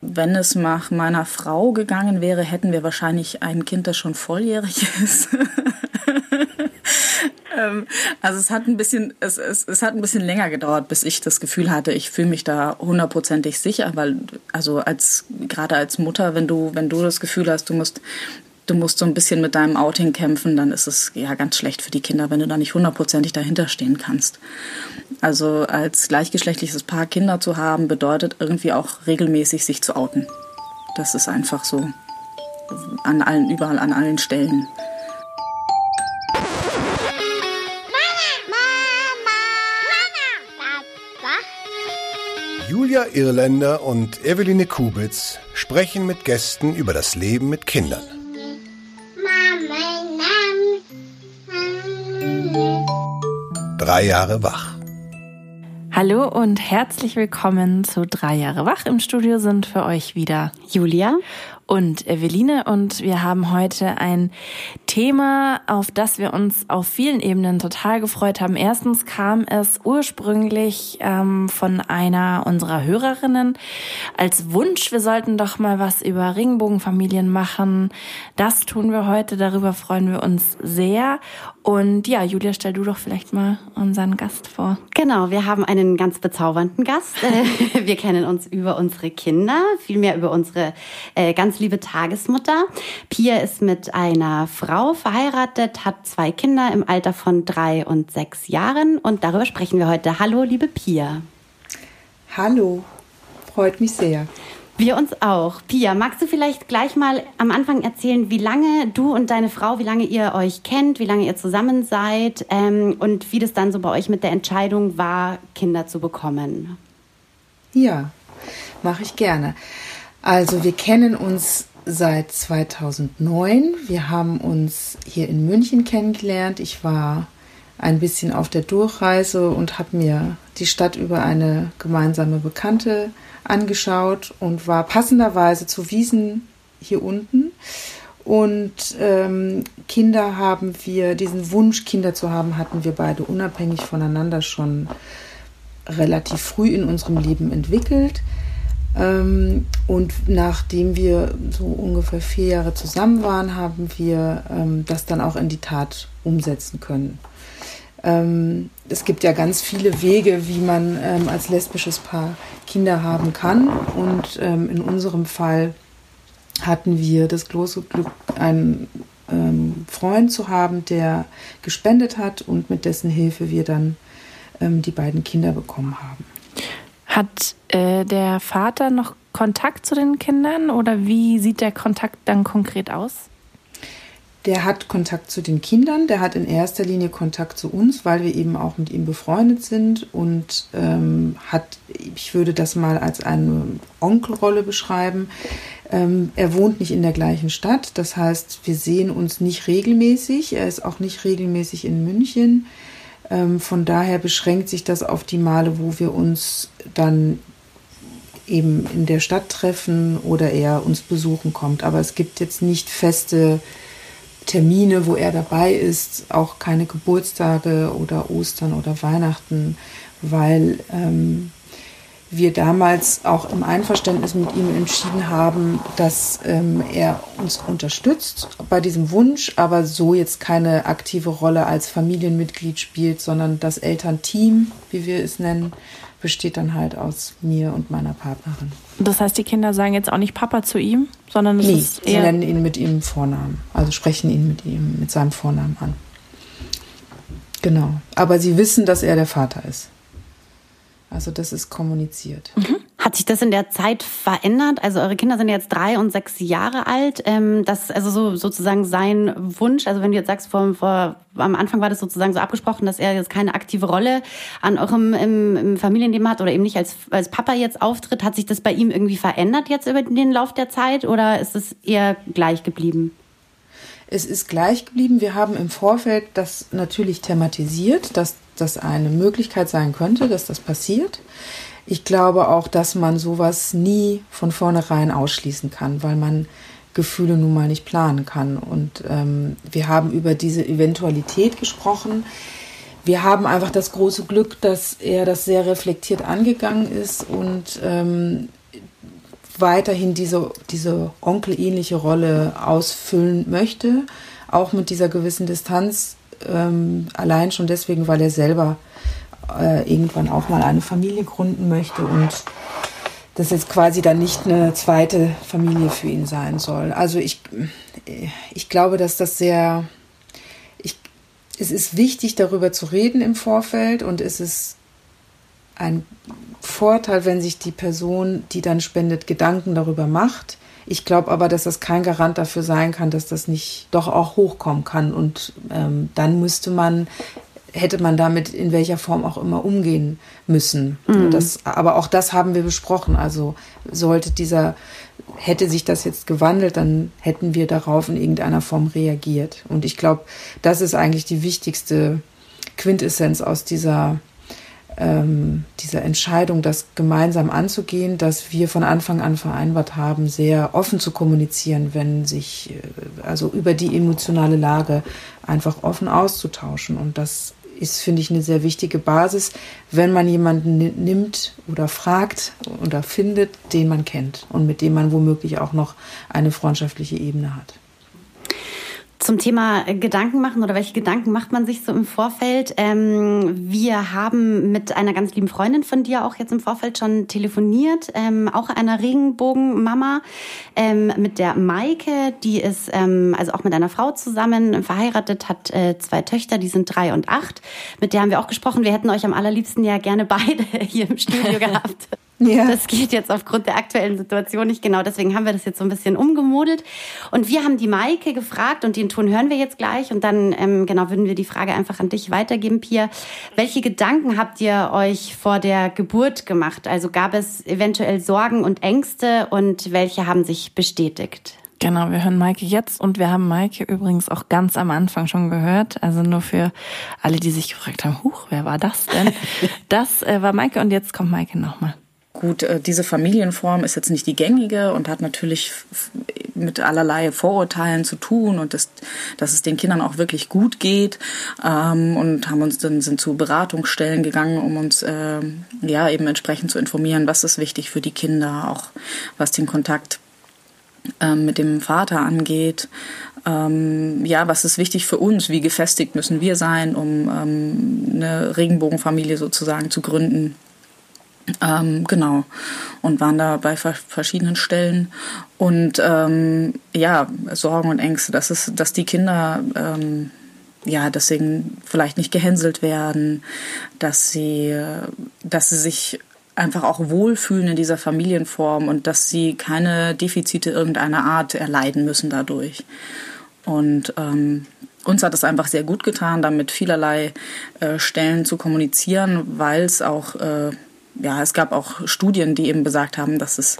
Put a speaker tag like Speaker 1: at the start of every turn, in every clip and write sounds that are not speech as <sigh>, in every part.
Speaker 1: Wenn es nach meiner Frau gegangen wäre, hätten wir wahrscheinlich ein Kind, das schon volljährig ist. <laughs> Ähm, also es hat ein bisschen, es, es, es hat ein bisschen länger gedauert, bis ich das Gefühl hatte, ich fühle mich da hundertprozentig sicher, weil also als gerade als Mutter, wenn du wenn du das Gefühl hast, du musst du musst so ein bisschen mit deinem Outing kämpfen, dann ist es ja ganz schlecht für die Kinder, wenn du da nicht hundertprozentig dahinter stehen kannst. Also als gleichgeschlechtliches Paar Kinder zu haben, bedeutet irgendwie auch regelmäßig sich zu outen. Das ist einfach so an allen, überall an allen Stellen.
Speaker 2: Julia Irländer und Eveline Kubitz sprechen mit Gästen über das Leben mit Kindern. Drei Jahre wach.
Speaker 3: Hallo und herzlich willkommen zu Drei Jahre wach. Im Studio sind für euch wieder Julia und Eveline und wir haben heute ein Thema, auf das wir uns auf vielen Ebenen total gefreut haben. Erstens kam es ursprünglich ähm, von einer unserer Hörerinnen als Wunsch, wir sollten doch mal was über Regenbogenfamilien machen. Das tun wir heute, darüber freuen wir uns sehr. Und ja, Julia, stell du doch vielleicht mal unseren Gast vor.
Speaker 4: Genau, wir haben einen ganz bezaubernden Gast. <laughs> wir kennen uns über unsere Kinder, vielmehr über unsere äh, ganz ganz liebe Tagesmutter. Pia ist mit einer Frau verheiratet, hat zwei Kinder im Alter von drei und sechs Jahren und darüber sprechen wir heute. Hallo, liebe Pia.
Speaker 5: Hallo, freut mich sehr.
Speaker 4: Wir uns auch. Pia, magst du vielleicht gleich mal am Anfang erzählen, wie lange du und deine Frau, wie lange ihr euch kennt, wie lange ihr zusammen seid ähm, und wie das dann so bei euch mit der Entscheidung war, Kinder zu bekommen?
Speaker 5: Ja, mache ich gerne. Also wir kennen uns seit 2009. Wir haben uns hier in München kennengelernt. Ich war ein bisschen auf der Durchreise und habe mir die Stadt über eine gemeinsame Bekannte angeschaut und war passenderweise zu Wiesen hier unten. Und ähm, Kinder haben wir, diesen Wunsch, Kinder zu haben, hatten wir beide unabhängig voneinander schon relativ früh in unserem Leben entwickelt. Ähm, und nachdem wir so ungefähr vier Jahre zusammen waren, haben wir ähm, das dann auch in die Tat umsetzen können. Ähm, es gibt ja ganz viele Wege, wie man ähm, als lesbisches Paar Kinder haben kann. Und ähm, in unserem Fall hatten wir das große Glück, einen ähm, Freund zu haben, der gespendet hat und mit dessen Hilfe wir dann die beiden Kinder bekommen haben.
Speaker 3: Hat äh, der Vater noch Kontakt zu den Kindern oder wie sieht der Kontakt dann konkret aus?
Speaker 5: Der hat Kontakt zu den Kindern, der hat in erster Linie Kontakt zu uns, weil wir eben auch mit ihm befreundet sind und ähm, hat, ich würde das mal als eine Onkelrolle beschreiben. Ähm, er wohnt nicht in der gleichen Stadt, das heißt, wir sehen uns nicht regelmäßig. Er ist auch nicht regelmäßig in München. Ähm, von daher beschränkt sich das auf die Male, wo wir uns dann eben in der Stadt treffen oder er uns besuchen kommt. Aber es gibt jetzt nicht feste Termine, wo er dabei ist, auch keine Geburtstage oder Ostern oder Weihnachten, weil ähm, wir damals auch im Einverständnis mit ihm entschieden haben, dass ähm, er uns unterstützt bei diesem Wunsch, aber so jetzt keine aktive Rolle als Familienmitglied spielt, sondern das Elternteam, wie wir es nennen, besteht dann halt aus mir und meiner Partnerin.
Speaker 3: Das heißt, die Kinder sagen jetzt auch nicht Papa zu ihm, sondern
Speaker 5: es nee, ist eher sie nennen ihn mit ihrem Vornamen, also sprechen ihn mit ihm mit seinem Vornamen an. Genau, aber sie wissen, dass er der Vater ist. Also das ist kommuniziert.
Speaker 4: Mhm. Hat sich das in der Zeit verändert? Also eure Kinder sind jetzt drei und sechs Jahre alt. Ähm, das also so sozusagen sein Wunsch. Also wenn du jetzt sagst, vor, vor, am Anfang war das sozusagen so abgesprochen, dass er jetzt keine aktive Rolle an eurem im, im Familienleben hat oder eben nicht als als Papa jetzt auftritt. Hat sich das bei ihm irgendwie verändert jetzt über den Lauf der Zeit oder ist es eher gleich geblieben?
Speaker 5: Es ist gleich geblieben. Wir haben im Vorfeld das natürlich thematisiert, dass das eine Möglichkeit sein könnte, dass das passiert. Ich glaube auch, dass man sowas nie von vornherein ausschließen kann, weil man Gefühle nun mal nicht planen kann. Und ähm, wir haben über diese Eventualität gesprochen. Wir haben einfach das große Glück, dass er das sehr reflektiert angegangen ist und ähm, weiterhin diese, diese onkelähnliche Rolle ausfüllen möchte, auch mit dieser gewissen Distanz, ähm, allein schon deswegen, weil er selber äh, irgendwann auch mal eine Familie gründen möchte und das jetzt quasi dann nicht eine zweite Familie für ihn sein soll. Also ich, ich glaube, dass das sehr, ich, es ist wichtig, darüber zu reden im Vorfeld und es ist ein Vorteil, wenn sich die Person, die dann spendet, Gedanken darüber macht. Ich glaube aber, dass das kein Garant dafür sein kann, dass das nicht doch auch hochkommen kann. Und ähm, dann müsste man hätte man damit in welcher Form auch immer umgehen müssen. Mhm. Das, aber auch das haben wir besprochen. Also sollte dieser, hätte sich das jetzt gewandelt, dann hätten wir darauf in irgendeiner Form reagiert. Und ich glaube, das ist eigentlich die wichtigste Quintessenz aus dieser ähm, dieser Entscheidung, das gemeinsam anzugehen, dass wir von Anfang an vereinbart haben, sehr offen zu kommunizieren, wenn sich, äh, also über die emotionale Lage einfach offen auszutauschen. Und das ist, finde ich, eine sehr wichtige Basis, wenn man jemanden nimmt oder fragt oder findet, den man kennt und mit dem man womöglich auch noch eine freundschaftliche Ebene hat.
Speaker 4: Zum Thema Gedanken machen oder welche Gedanken macht man sich so im Vorfeld? Ähm, wir haben mit einer ganz lieben Freundin von dir auch jetzt im Vorfeld schon telefoniert, ähm, auch einer Regenbogenmama, ähm, mit der Maike, die ist ähm, also auch mit einer Frau zusammen verheiratet, hat äh, zwei Töchter, die sind drei und acht. Mit der haben wir auch gesprochen. Wir hätten euch am allerliebsten ja gerne beide <laughs> hier im Studio <laughs> gehabt. Ja. Das geht jetzt aufgrund der aktuellen Situation nicht genau. Deswegen haben wir das jetzt so ein bisschen umgemodelt. Und wir haben die Maike gefragt und den Ton hören wir jetzt gleich. Und dann, ähm, genau, würden wir die Frage einfach an dich weitergeben, Pia. Welche Gedanken habt ihr euch vor der Geburt gemacht? Also gab es eventuell Sorgen und Ängste und welche haben sich bestätigt?
Speaker 3: Genau, wir hören Maike jetzt und wir haben Maike übrigens auch ganz am Anfang schon gehört. Also nur für alle, die sich gefragt haben, huch, wer war das denn? <laughs> Das äh, war Maike und jetzt kommt Maike nochmal.
Speaker 1: Gut, äh, diese Familienform ist jetzt nicht die gängige und hat natürlich mit allerlei Vorurteilen zu tun und das, dass es den Kindern auch wirklich gut geht ähm, und haben uns dann sind zu Beratungsstellen gegangen, um uns äh, ja eben entsprechend zu informieren, was ist wichtig für die Kinder, auch was den Kontakt ähm, mit dem Vater angeht. Ähm, ja, was ist wichtig für uns? Wie gefestigt müssen wir sein, um ähm, eine Regenbogenfamilie sozusagen zu gründen? Ähm, genau. Und waren da bei verschiedenen Stellen. Und ähm, ja, Sorgen und Ängste, dass, es, dass die Kinder ähm, ja deswegen vielleicht nicht gehänselt werden, dass sie, dass sie sich einfach auch wohlfühlen in dieser Familienform und dass sie keine Defizite irgendeiner Art erleiden müssen dadurch. Und ähm, uns hat es einfach sehr gut getan, damit vielerlei äh, Stellen zu kommunizieren, weil es auch äh, ja, es gab auch Studien, die eben besagt haben, dass es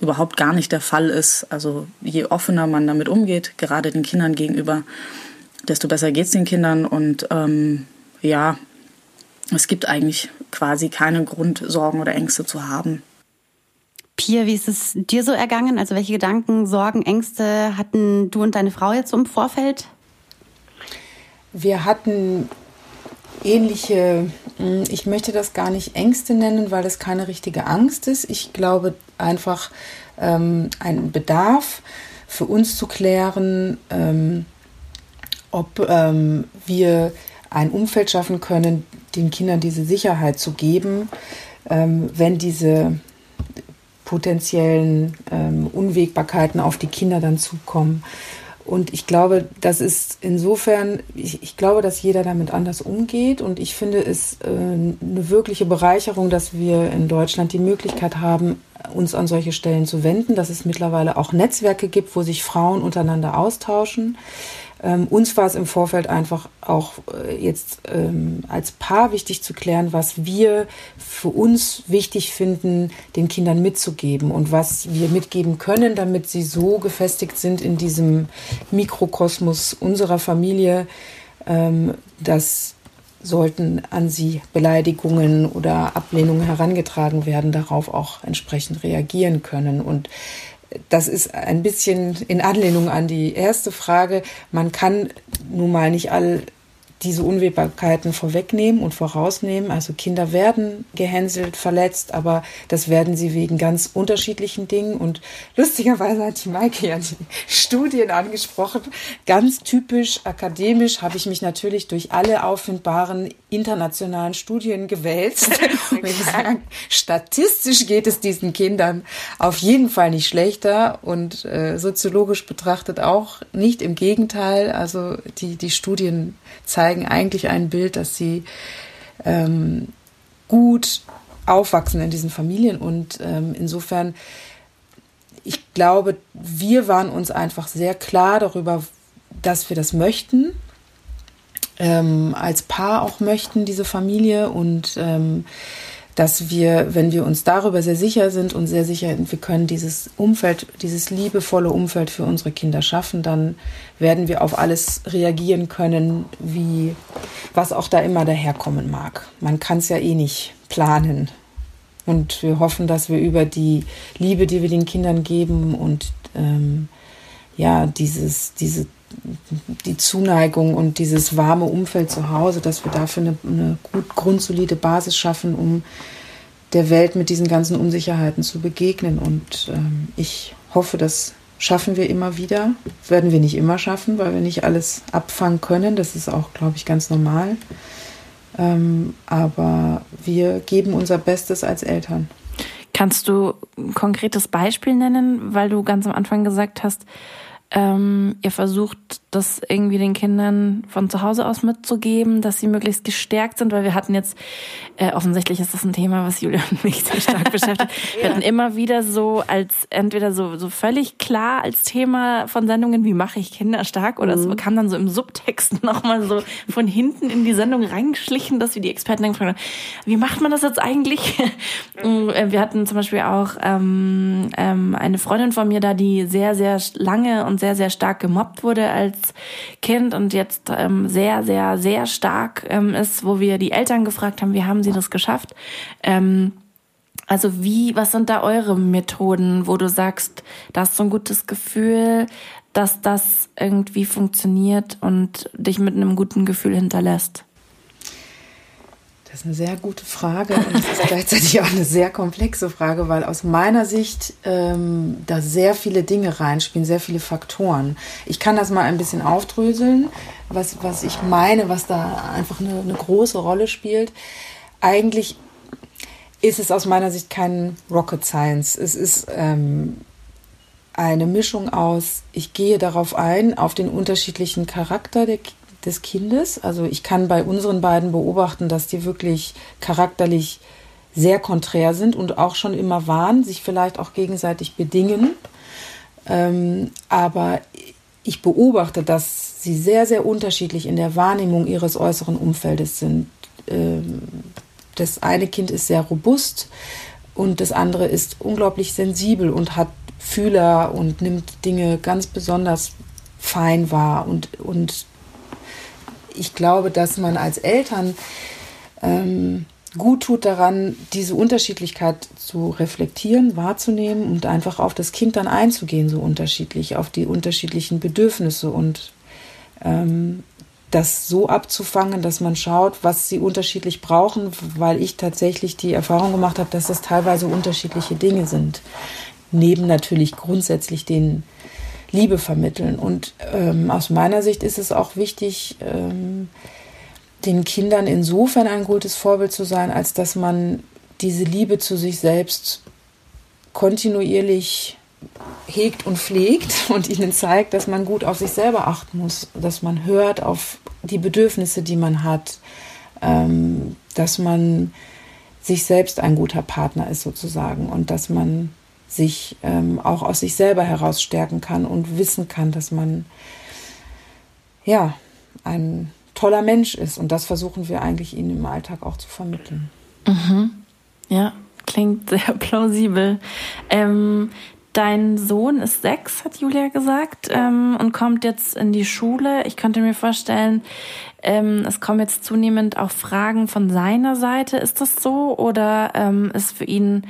Speaker 1: überhaupt gar nicht der Fall ist. Also je offener man damit umgeht, gerade den Kindern gegenüber, desto besser geht es den Kindern. Und ähm, ja, es gibt eigentlich quasi keinen Grund, Sorgen oder Ängste zu haben.
Speaker 4: Pia, wie ist es dir so ergangen? Also welche Gedanken, Sorgen, Ängste hatten du und deine Frau jetzt so im Vorfeld?
Speaker 5: Wir hatten ähnliche, hm, ich möchte das gar nicht Ängste nennen, weil das keine richtige Angst ist. Ich glaube einfach ähm, einen Bedarf für uns zu klären, ähm, ob ähm, wir ein Umfeld schaffen können, den Kindern diese Sicherheit zu geben, ähm, wenn diese potenziellen ähm, Unwägbarkeiten auf die Kinder dann zukommen. Und ich glaube, das ist insofern, ich, ich, glaube, dass jeder damit anders umgeht. Und ich finde es äh, eine wirkliche Bereicherung, dass wir in Deutschland die Möglichkeit haben, uns an solche Stellen zu wenden, dass es mittlerweile auch Netzwerke gibt, wo sich Frauen untereinander austauschen. Ähm, uns war es im Vorfeld einfach auch äh, jetzt ähm, als Paar wichtig zu klären, was wir für uns wichtig finden, den Kindern mitzugeben und was wir mitgeben können, damit sie so gefestigt sind in diesem Mikrokosmos unserer Familie, ähm, dass sollten an sie Beleidigungen oder Ablehnungen herangetragen werden, darauf auch entsprechend reagieren können. Und das ist ein bisschen in Anlehnung an die erste Frage. Man kann nun mal nicht all diese Unwägbarkeiten vorwegnehmen und vorausnehmen. Also Kinder werden gehänselt, verletzt, aber das werden sie wegen ganz unterschiedlichen Dingen. Und lustigerweise hat die Maike ja die Studien angesprochen. Ganz typisch akademisch habe ich mich natürlich durch alle auffindbaren internationalen Studien gewälzt. <laughs> Und ich sagen, statistisch geht es diesen Kindern auf jeden Fall nicht schlechter und äh, soziologisch betrachtet auch nicht. Im Gegenteil, also die, die Studien zeigen eigentlich ein Bild, dass sie ähm, gut aufwachsen in diesen Familien. Und ähm, insofern, ich glaube, wir waren uns einfach sehr klar darüber, dass wir das möchten, ähm, als Paar auch möchten, diese Familie. Und ähm, dass wir, wenn wir uns darüber sehr sicher sind und sehr sicher wir können dieses Umfeld, dieses liebevolle Umfeld für unsere Kinder schaffen, dann werden wir auf alles reagieren können, wie was auch da immer daherkommen mag. Man kann es ja eh nicht planen. Und wir hoffen, dass wir über die Liebe, die wir den Kindern geben und ähm, ja, dieses, diese die Zuneigung und dieses warme Umfeld zu Hause, dass wir dafür eine, eine gut grundsolide Basis schaffen, um der Welt mit diesen ganzen Unsicherheiten zu begegnen. Und ähm, ich hoffe, das schaffen wir immer wieder. Das werden wir nicht immer schaffen, weil wir nicht alles abfangen können. Das ist auch, glaube ich, ganz normal. Ähm, aber wir geben unser Bestes als Eltern.
Speaker 3: Kannst du ein konkretes Beispiel nennen, weil du ganz am Anfang gesagt hast, ähm, ihr versucht, das irgendwie den Kindern von zu Hause aus mitzugeben, dass sie möglichst gestärkt sind, weil wir hatten jetzt, äh, offensichtlich ist das ein Thema, was Julia und mich sehr stark <laughs> beschäftigt. Wir hatten immer wieder so als, entweder so, so völlig klar als Thema von Sendungen, wie mache ich Kinder stark, oder mhm. es kam dann so im Subtext <laughs> nochmal so von hinten in die Sendung reingeschlichen, dass wir die Experten dann gefragt haben, wie macht man das jetzt eigentlich? <laughs> Äh, wir hatten zum Beispiel auch ähm, ähm, eine Freundin von mir da, die sehr, sehr lange und sehr, sehr stark gemobbt wurde als Kind und jetzt ähm, sehr, sehr, sehr stark ähm, ist, wo wir die Eltern gefragt haben, wie haben sie das geschafft? Ähm, also wie, was sind da eure Methoden, wo du sagst, da hast du ein gutes Gefühl, dass das irgendwie funktioniert und dich mit einem guten Gefühl hinterlässt?
Speaker 5: Das ist eine sehr gute Frage und es ist gleichzeitig auch eine sehr komplexe Frage, weil aus meiner Sicht ähm, da sehr viele Dinge reinspielen, sehr viele Faktoren. Ich kann das mal ein bisschen aufdröseln, was, was ich meine, was da einfach eine, eine große Rolle spielt. Eigentlich ist es aus meiner Sicht kein Rocket Science. Es ist ähm, eine Mischung aus, ich gehe darauf ein, auf den unterschiedlichen Charakter der, des Kindes. Also ich kann bei unseren beiden beobachten, dass die wirklich charakterlich sehr konträr sind und auch schon immer waren, sich vielleicht auch gegenseitig bedingen. Ähm, aber ich beobachte, dass sie sehr, sehr unterschiedlich in der Wahrnehmung ihres äußeren Umfeldes sind. Ähm, das eine Kind ist sehr robust und das andere ist unglaublich sensibel und hat Fühler und nimmt Dinge ganz besonders fein wahr und, und ich glaube, dass man als Eltern ähm, gut tut daran, diese Unterschiedlichkeit zu reflektieren, wahrzunehmen und einfach auf das Kind dann einzugehen, so unterschiedlich, auf die unterschiedlichen Bedürfnisse und ähm, das so abzufangen, dass man schaut, was sie unterschiedlich brauchen, weil ich tatsächlich die Erfahrung gemacht habe, dass das teilweise unterschiedliche Dinge sind. Neben natürlich grundsätzlich den Liebe vermitteln. Und ähm, aus meiner Sicht ist es auch wichtig, ähm, den Kindern insofern ein gutes Vorbild zu sein, als dass man diese Liebe zu sich selbst kontinuierlich hegt und pflegt <laughs> und ihnen zeigt, dass man gut auf sich selber achten muss, dass man hört auf die Bedürfnisse, die man hat, ähm, dass man sich selbst ein guter Partner ist sozusagen und dass man sich ähm, auch aus sich selber heraus stärken kann und wissen kann, dass man ja ein toller Mensch ist. Und das versuchen wir eigentlich ihnen im Alltag auch zu vermitteln.
Speaker 3: Mhm. Ja, klingt <laughs> sehr plausibel. Ähm, dein Sohn ist sechs, hat Julia gesagt, ähm, und kommt jetzt in die Schule. Ich könnte mir vorstellen, ähm, es kommen jetzt zunehmend auch Fragen von seiner Seite. Ist das so? Oder ähm, ist für ihn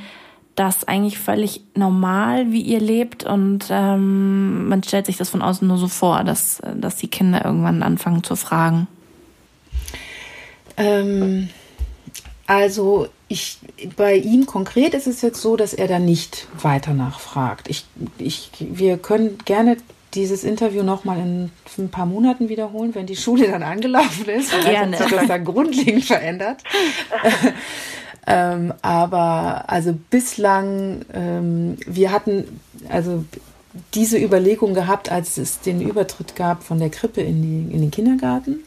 Speaker 3: das eigentlich völlig normal, wie ihr lebt und ähm, man stellt sich das von außen nur so vor, dass, dass die Kinder irgendwann anfangen zu fragen.
Speaker 5: Ähm, also ich, bei ihm konkret ist es jetzt so, dass er da nicht weiter nachfragt. Ich, ich, wir können gerne dieses Interview nochmal in ein paar Monaten wiederholen, wenn die Schule dann angelaufen ist. Gerne. Hat sich das dann grundlegend verändert. <laughs> ähm, aber also bislang, ähm, wir hatten also diese Überlegung gehabt, als es den Übertritt gab von der Krippe in, die, in den Kindergarten.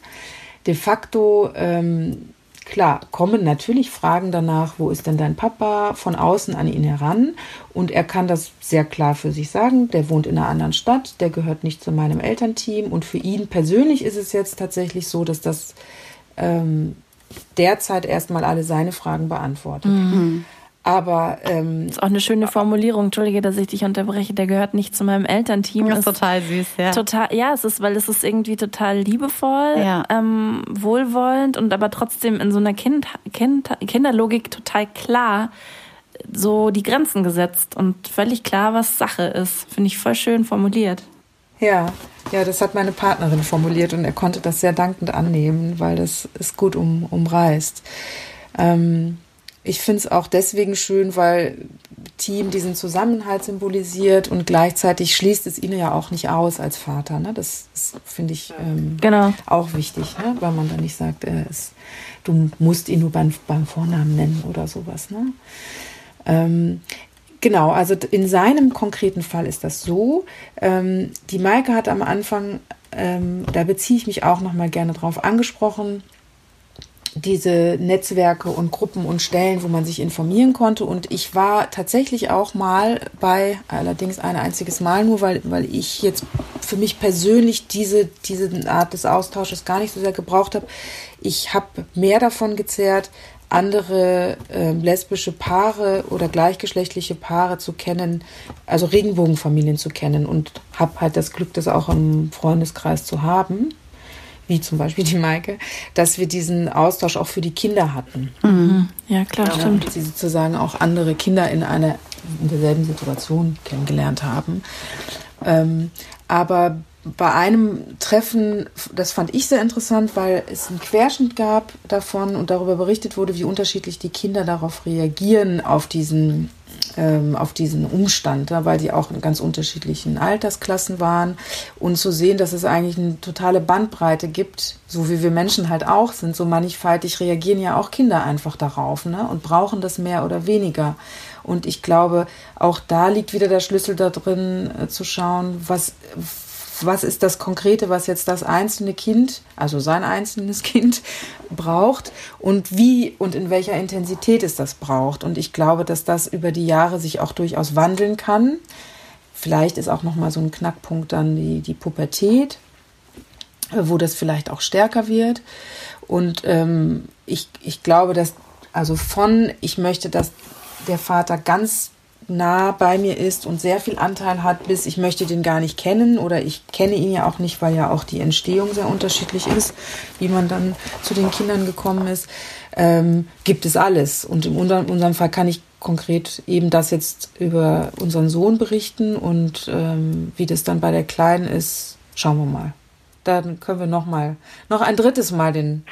Speaker 5: De facto ähm, Klar, kommen natürlich Fragen danach, wo ist denn dein Papa, von außen an ihn heran. Und er kann das sehr klar für sich sagen. Der wohnt in einer anderen Stadt, der gehört nicht zu meinem Elternteam. Und für ihn persönlich ist es jetzt tatsächlich so, dass das ähm, derzeit erstmal alle seine Fragen beantwortet. Mhm. Aber ähm,
Speaker 3: das ist auch eine schöne Formulierung. Entschuldige, dass ich dich unterbreche. Der gehört nicht zu meinem Elternteam.
Speaker 4: Das ist total süß, ja.
Speaker 3: Total, ja, es ist, weil es ist irgendwie total liebevoll, ja. ähm, wohlwollend und aber trotzdem in so einer kind, kind, Kinderlogik total klar so die Grenzen gesetzt und völlig klar, was Sache ist. Finde ich voll schön formuliert.
Speaker 5: Ja, ja, das hat meine Partnerin formuliert und er konnte das sehr dankend annehmen, weil das ist gut um, umreißt. Ähm, ich finde es auch deswegen schön, weil Team diesen Zusammenhalt symbolisiert und gleichzeitig schließt es ihn ja auch nicht aus als Vater. Ne? Das, das finde ich ähm, genau. auch wichtig, ne? weil man dann nicht sagt, äh, es, du musst ihn nur beim, beim Vornamen nennen oder sowas. Ne? Ähm, Genau, also in seinem konkreten Fall ist das so. Ähm, die Maike hat am Anfang, ähm, da beziehe ich mich auch noch mal gerne drauf angesprochen, diese Netzwerke und Gruppen und Stellen, wo man sich informieren konnte. Und ich war tatsächlich auch mal bei, allerdings ein einziges Mal nur, weil, weil ich jetzt für mich persönlich diese, diese Art des Austausches gar nicht so sehr gebraucht habe. Ich habe mehr davon gezehrt, andere äh, lesbische Paare oder gleichgeschlechtliche Paare zu kennen, also Regenbogenfamilien zu kennen und habe halt das Glück, das auch im Freundeskreis zu haben wie zum Beispiel die Maike, dass wir diesen Austausch auch für die Kinder hatten.
Speaker 3: Mhm. Ja, klar, ja, stimmt.
Speaker 5: Sie sozusagen auch andere Kinder in einer in derselben Situation kennengelernt haben. Ähm, aber bei einem Treffen, das fand ich sehr interessant, weil es einen Querschnitt gab davon und darüber berichtet wurde, wie unterschiedlich die Kinder darauf reagieren, auf diesen ähm, auf diesen Umstand, da, weil die auch in ganz unterschiedlichen Altersklassen waren. Und zu sehen, dass es eigentlich eine totale Bandbreite gibt, so wie wir Menschen halt auch sind, so mannigfaltig reagieren ja auch Kinder einfach darauf ne? und brauchen das mehr oder weniger. Und ich glaube, auch da liegt wieder der Schlüssel da drin, äh, zu schauen, was was ist das Konkrete, was jetzt das einzelne Kind, also sein einzelnes <laughs> Kind, braucht und wie und in welcher Intensität es das braucht. Und ich glaube, dass das über die Jahre sich auch durchaus wandeln kann. Vielleicht ist auch noch mal so ein Knackpunkt dann die, die Pubertät, wo das vielleicht auch stärker wird. Und ähm, ich, ich glaube, dass also von, ich möchte, dass der Vater ganz nah bei mir ist und sehr viel Anteil hat, bis ich möchte den gar nicht kennen oder ich kenne ihn ja auch nicht, weil ja auch die Entstehung sehr unterschiedlich ist, wie man dann zu den Kindern gekommen ist, ähm, gibt es alles. Und in unserem, Fall kann ich konkret eben das jetzt über unseren Sohn berichten und ähm, wie das dann bei der Kleinen ist, schauen wir mal dann können wir noch mal, noch ein drittes Mal den.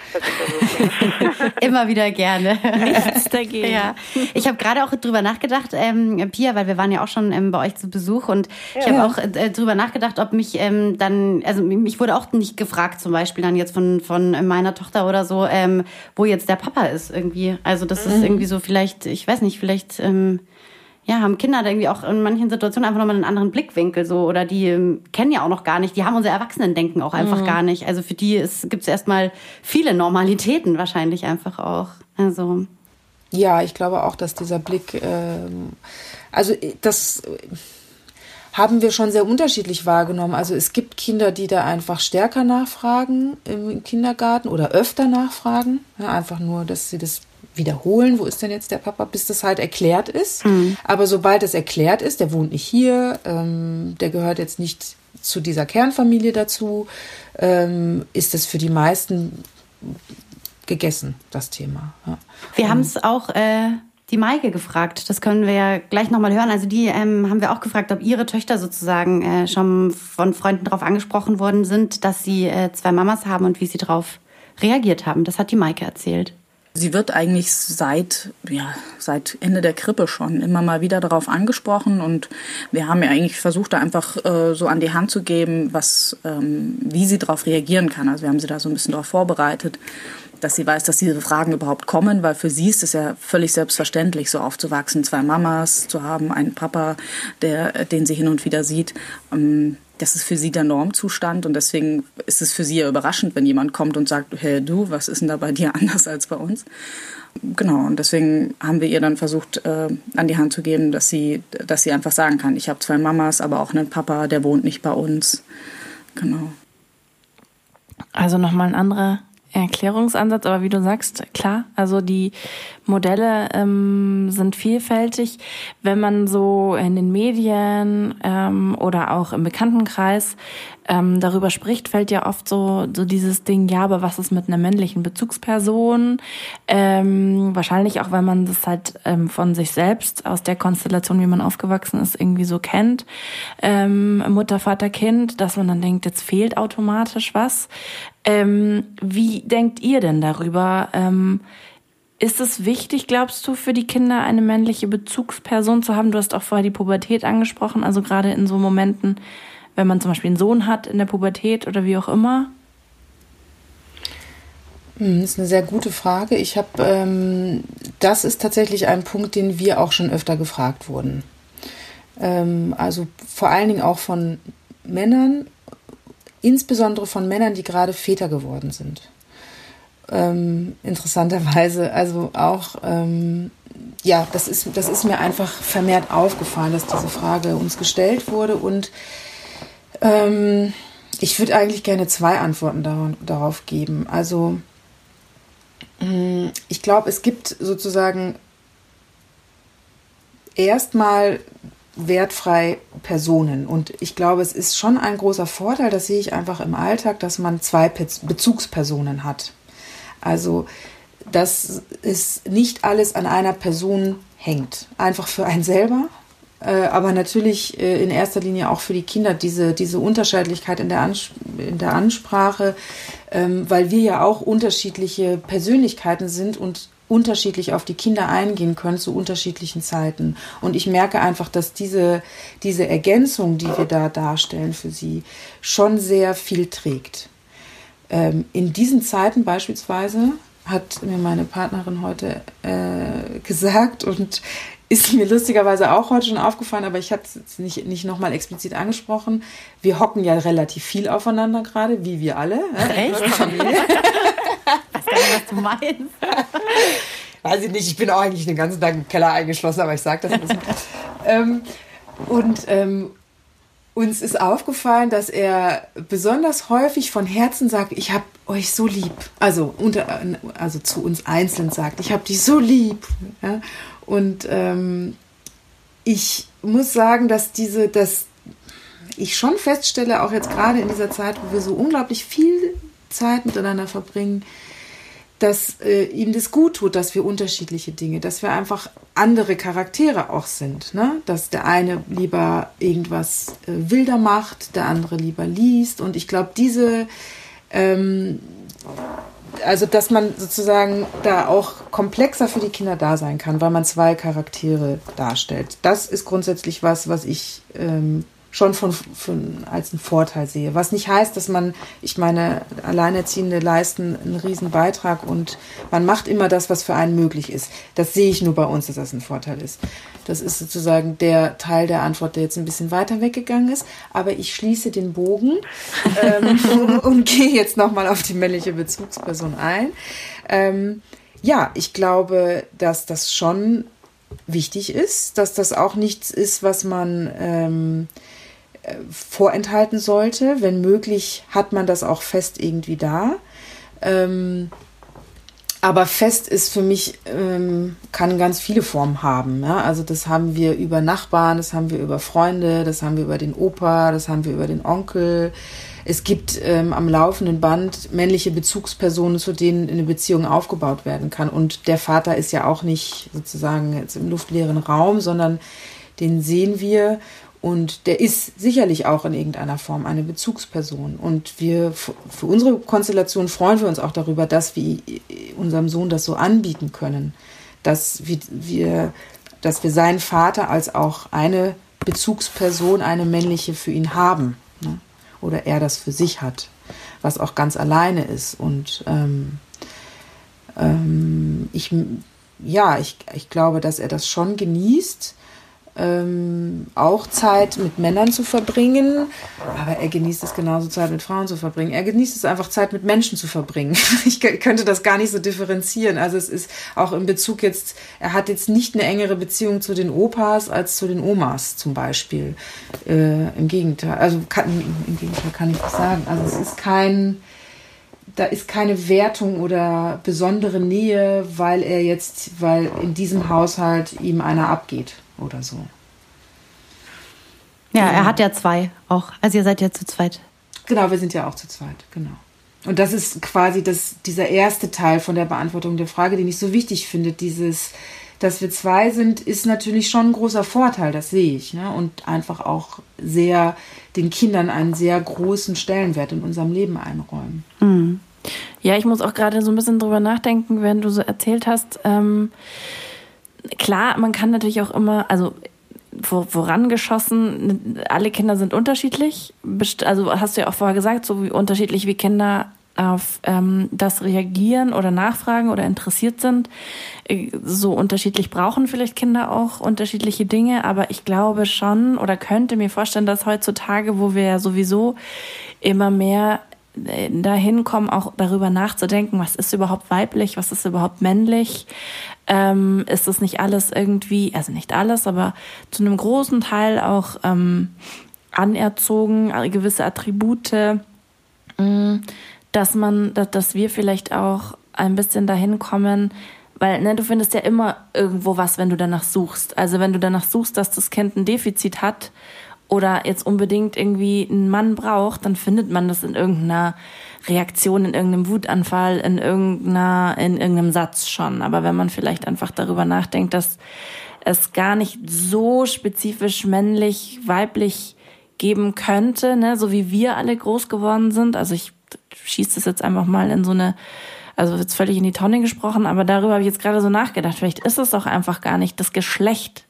Speaker 5: <laughs>
Speaker 4: Immer wieder gerne.
Speaker 3: Nichts dagegen.
Speaker 4: Ja. Ich habe gerade auch drüber nachgedacht, ähm, Pia, weil wir waren ja auch schon ähm, bei euch zu Besuch und ja. ich habe auch äh, drüber nachgedacht, ob mich ähm, dann, also mich wurde auch nicht gefragt, zum Beispiel dann jetzt von von meiner Tochter oder so, ähm, wo jetzt der Papa ist irgendwie. Also das mhm. ist irgendwie so vielleicht, ich weiß nicht, vielleicht. Ähm, ja, haben Kinder da irgendwie auch in manchen Situationen einfach nochmal einen anderen Blickwinkel so oder die ähm, kennen ja auch noch gar nicht, die haben unser Erwachsenendenken auch einfach mhm. gar nicht. Also für die gibt es erstmal viele Normalitäten wahrscheinlich einfach auch. Also.
Speaker 5: Ja, ich glaube auch, dass dieser Blick, äh, also das haben wir schon sehr unterschiedlich wahrgenommen. Also es gibt Kinder, die da einfach stärker nachfragen im Kindergarten oder öfter nachfragen. Ja, einfach nur, dass sie das wiederholen, wo ist denn jetzt der Papa, bis das halt erklärt ist. Mhm. Aber sobald es erklärt ist, der wohnt nicht hier, ähm, der gehört jetzt nicht zu dieser Kernfamilie dazu, ähm, ist das für die meisten gegessen, das Thema. Ja.
Speaker 4: Wir haben es auch äh, die Maike gefragt. Das können wir ja gleich nochmal hören. Also die ähm, haben wir auch gefragt, ob ihre Töchter sozusagen äh, schon von Freunden darauf angesprochen worden sind, dass sie äh, zwei Mamas haben und wie sie darauf reagiert haben. Das hat die Maike erzählt.
Speaker 1: Sie wird eigentlich seit, ja, seit Ende der Krippe schon immer mal wieder darauf angesprochen und wir haben ja eigentlich versucht, da einfach äh, so an die Hand zu geben, was, ähm, wie sie darauf reagieren kann. Also wir haben sie da so ein bisschen darauf vorbereitet, dass sie weiß, dass diese Fragen überhaupt kommen, weil für sie ist es ja völlig selbstverständlich, so aufzuwachsen, zwei Mamas zu haben, einen Papa, der, den sie hin und wieder sieht. Ähm, das ist für sie der Normzustand und deswegen ist es für sie ja überraschend, wenn jemand kommt und sagt, hey du, was ist denn da bei dir <laughs> anders als bei uns? Genau, und deswegen haben wir ihr dann versucht, äh, an die Hand zu geben, dass sie, dass sie einfach sagen kann, ich habe zwei Mamas, aber auch einen Papa, der wohnt nicht bei uns. Genau.
Speaker 3: Also nochmal ein anderer Erklärungsansatz, aber wie du sagst, klar, also die Modelle ähm, sind vielfältig. Wenn man so in den Medien ähm, oder auch im Bekanntenkreis ähm, darüber spricht, fällt ja oft so, so dieses Ding, ja, aber was ist mit einer männlichen Bezugsperson? Ähm, wahrscheinlich auch, wenn man das halt ähm, von sich selbst aus der Konstellation, wie man aufgewachsen ist, irgendwie so kennt, ähm, Mutter, Vater, Kind, dass man dann denkt, jetzt fehlt automatisch was. Ähm, wie denkt ihr denn darüber? Ähm, ist es wichtig, glaubst du, für die Kinder eine männliche Bezugsperson zu haben? Du hast auch vorher die Pubertät angesprochen, also gerade in so Momenten, wenn man zum Beispiel einen Sohn hat in der Pubertät oder wie auch immer?
Speaker 5: Hm, das ist eine sehr gute Frage. Ich habe, ähm, das ist tatsächlich ein Punkt, den wir auch schon öfter gefragt wurden. Ähm, also vor allen Dingen auch von Männern, insbesondere von Männern, die gerade Väter geworden sind. Ähm, interessanterweise, also auch, ähm, ja, das ist, das ist mir einfach vermehrt aufgefallen, dass diese Frage uns gestellt wurde und ähm, ich würde eigentlich gerne zwei Antworten darauf geben. Also hm, ich glaube, es gibt sozusagen erstmal wertfrei Personen. Und ich glaube, es ist schon ein großer Vorteil, das sehe ich einfach im Alltag, dass man zwei Bezugspersonen hat. Also, dass es nicht alles an einer Person hängt. Einfach für einen selber, aber natürlich äh, in erster Linie auch für die Kinder diese, diese Unterschiedlichkeit in der, Ans in der Ansprache, ähm, weil wir ja auch unterschiedliche Persönlichkeiten sind und unterschiedlich auf die Kinder eingehen können zu unterschiedlichen Zeiten. Und ich merke einfach, dass diese, diese Ergänzung, die wir da darstellen für sie, schon sehr viel trägt. Ähm, in diesen Zeiten beispielsweise hat mir meine Partnerin heute äh, gesagt und ist mir lustigerweise auch heute schon aufgefallen, aber ich habe es nicht, nicht nochmal explizit angesprochen. Wir hocken ja relativ viel aufeinander gerade, wie wir alle.
Speaker 4: Echt? Familie. weiß gar nicht, was du meinst.
Speaker 5: Weiß ich nicht, ich bin auch eigentlich den ganzen Tag im Keller eingeschlossen, aber ich sage das ein ähm, und ähm, uns ist aufgefallen, dass er besonders häufig von Herzen sagt, ich habe euch so lieb. Also, unter, also zu uns einzeln sagt, ich habe dich so lieb. Ja? Und ähm, ich muss sagen, dass diese, dass ich schon feststelle, auch jetzt gerade in dieser Zeit, wo wir so unglaublich viel Zeit miteinander verbringen, dass äh, ihm das gut tut, dass wir unterschiedliche Dinge, dass wir einfach andere Charaktere auch sind. Ne? Dass der eine lieber irgendwas äh, wilder macht, der andere lieber liest. Und ich glaube, diese, ähm, also dass man sozusagen da auch komplexer für die Kinder da sein kann, weil man zwei Charaktere darstellt. Das ist grundsätzlich was, was ich ähm, schon von, von, als einen Vorteil sehe. Was nicht heißt, dass man, ich meine, Alleinerziehende leisten einen riesen Beitrag und man macht immer das, was für einen möglich ist. Das sehe ich nur bei uns, dass das ein Vorteil ist. Das ist sozusagen der Teil der Antwort, der jetzt ein bisschen weiter weggegangen ist. Aber ich schließe den Bogen ähm, und, <laughs> und gehe jetzt nochmal auf die männliche Bezugsperson ein. Ähm, ja, ich glaube, dass das schon wichtig ist, dass das auch nichts ist, was man ähm, vorenthalten sollte. Wenn möglich, hat man das auch fest irgendwie da. Ähm, aber fest ist für mich, ähm, kann ganz viele Formen haben. Ja? Also das haben wir über Nachbarn, das haben wir über Freunde, das haben wir über den Opa, das haben wir über den Onkel. Es gibt ähm, am laufenden Band männliche Bezugspersonen, zu denen eine Beziehung aufgebaut werden kann. Und der Vater ist ja auch nicht sozusagen jetzt im luftleeren Raum, sondern den sehen wir Und der ist sicherlich auch in irgendeiner Form eine Bezugsperson. Und wir, für unsere Konstellation freuen wir uns auch darüber, dass wir unserem Sohn das so anbieten können. Dass wir, dass wir seinen Vater als auch eine Bezugsperson, eine männliche für ihn haben. Ne? Oder er das für sich hat, was auch ganz alleine ist. Und ähm, ähm, ich, ja, ich, ich glaube, dass er das schon genießt ähm, auch Zeit mit Männern zu verbringen, aber er genießt es genauso Zeit mit Frauen zu verbringen. Er genießt es einfach Zeit mit Menschen zu verbringen. <laughs> Ich könnte das gar nicht so differenzieren. Also es ist auch in Bezug jetzt, er hat jetzt nicht eine engere Beziehung zu den Opas als zu den Omas zum Beispiel. Äh, Im Gegenteil, also kann, im Gegenteil kann ich das sagen. Also es ist kein, da ist keine Wertung oder besondere Nähe, weil er jetzt, weil in diesem Haushalt ihm einer abgeht oder so.
Speaker 4: Ja, er hat ja zwei auch. Also ihr seid ja zu zweit.
Speaker 5: Genau, wir sind ja auch zu zweit, genau. Und das ist quasi das, dieser erste Teil von der Beantwortung der Frage, den ich so wichtig finde. Dieses, dass wir zwei sind, ist natürlich schon ein großer Vorteil, das sehe ich. Ne? Und einfach auch sehr den Kindern einen sehr großen Stellenwert in unserem Leben einräumen.
Speaker 3: Mhm. Ja, ich muss auch gerade so ein bisschen drüber nachdenken, wenn du so erzählt hast. Ähm, klar, man kann natürlich auch immer, also vorangeschossen, alle Kinder sind unterschiedlich. Also hast du ja auch vorher gesagt, so wie unterschiedlich wie Kinder auf ähm, das reagieren oder nachfragen oder interessiert sind. Äh, so unterschiedlich brauchen vielleicht Kinder auch unterschiedliche Dinge, aber ich glaube schon oder könnte mir vorstellen, dass heutzutage, wo wir ja sowieso immer mehr äh, dahin kommen, auch darüber nachzudenken, was ist überhaupt weiblich, was ist überhaupt männlich, ähm, ist das nicht alles irgendwie, also nicht alles, aber zu einem großen Teil auch ähm, anerzogen, äh, gewisse Attribute, mh, mm, dass man, dass, dass wir vielleicht auch ein bisschen dahin kommen, weil ne, du findest ja immer irgendwo was, wenn du danach suchst. Also wenn du danach suchst, dass das Kind ein Defizit hat oder jetzt unbedingt irgendwie einen Mann braucht, dann findet man das in irgendeiner Reaktion, in irgendeinem Wutanfall, in irgendeiner, in irgendeinem Satz schon. Aber wenn man vielleicht einfach darüber nachdenkt, dass es gar nicht so spezifisch männlich, weiblich geben könnte, ne, so wie wir alle groß geworden sind. Also ich schieße das jetzt einfach mal in so eine, also jetzt völlig in die Tonne gesprochen, aber darüber habe ich jetzt gerade so nachgedacht. Vielleicht ist es doch einfach gar nicht das Geschlecht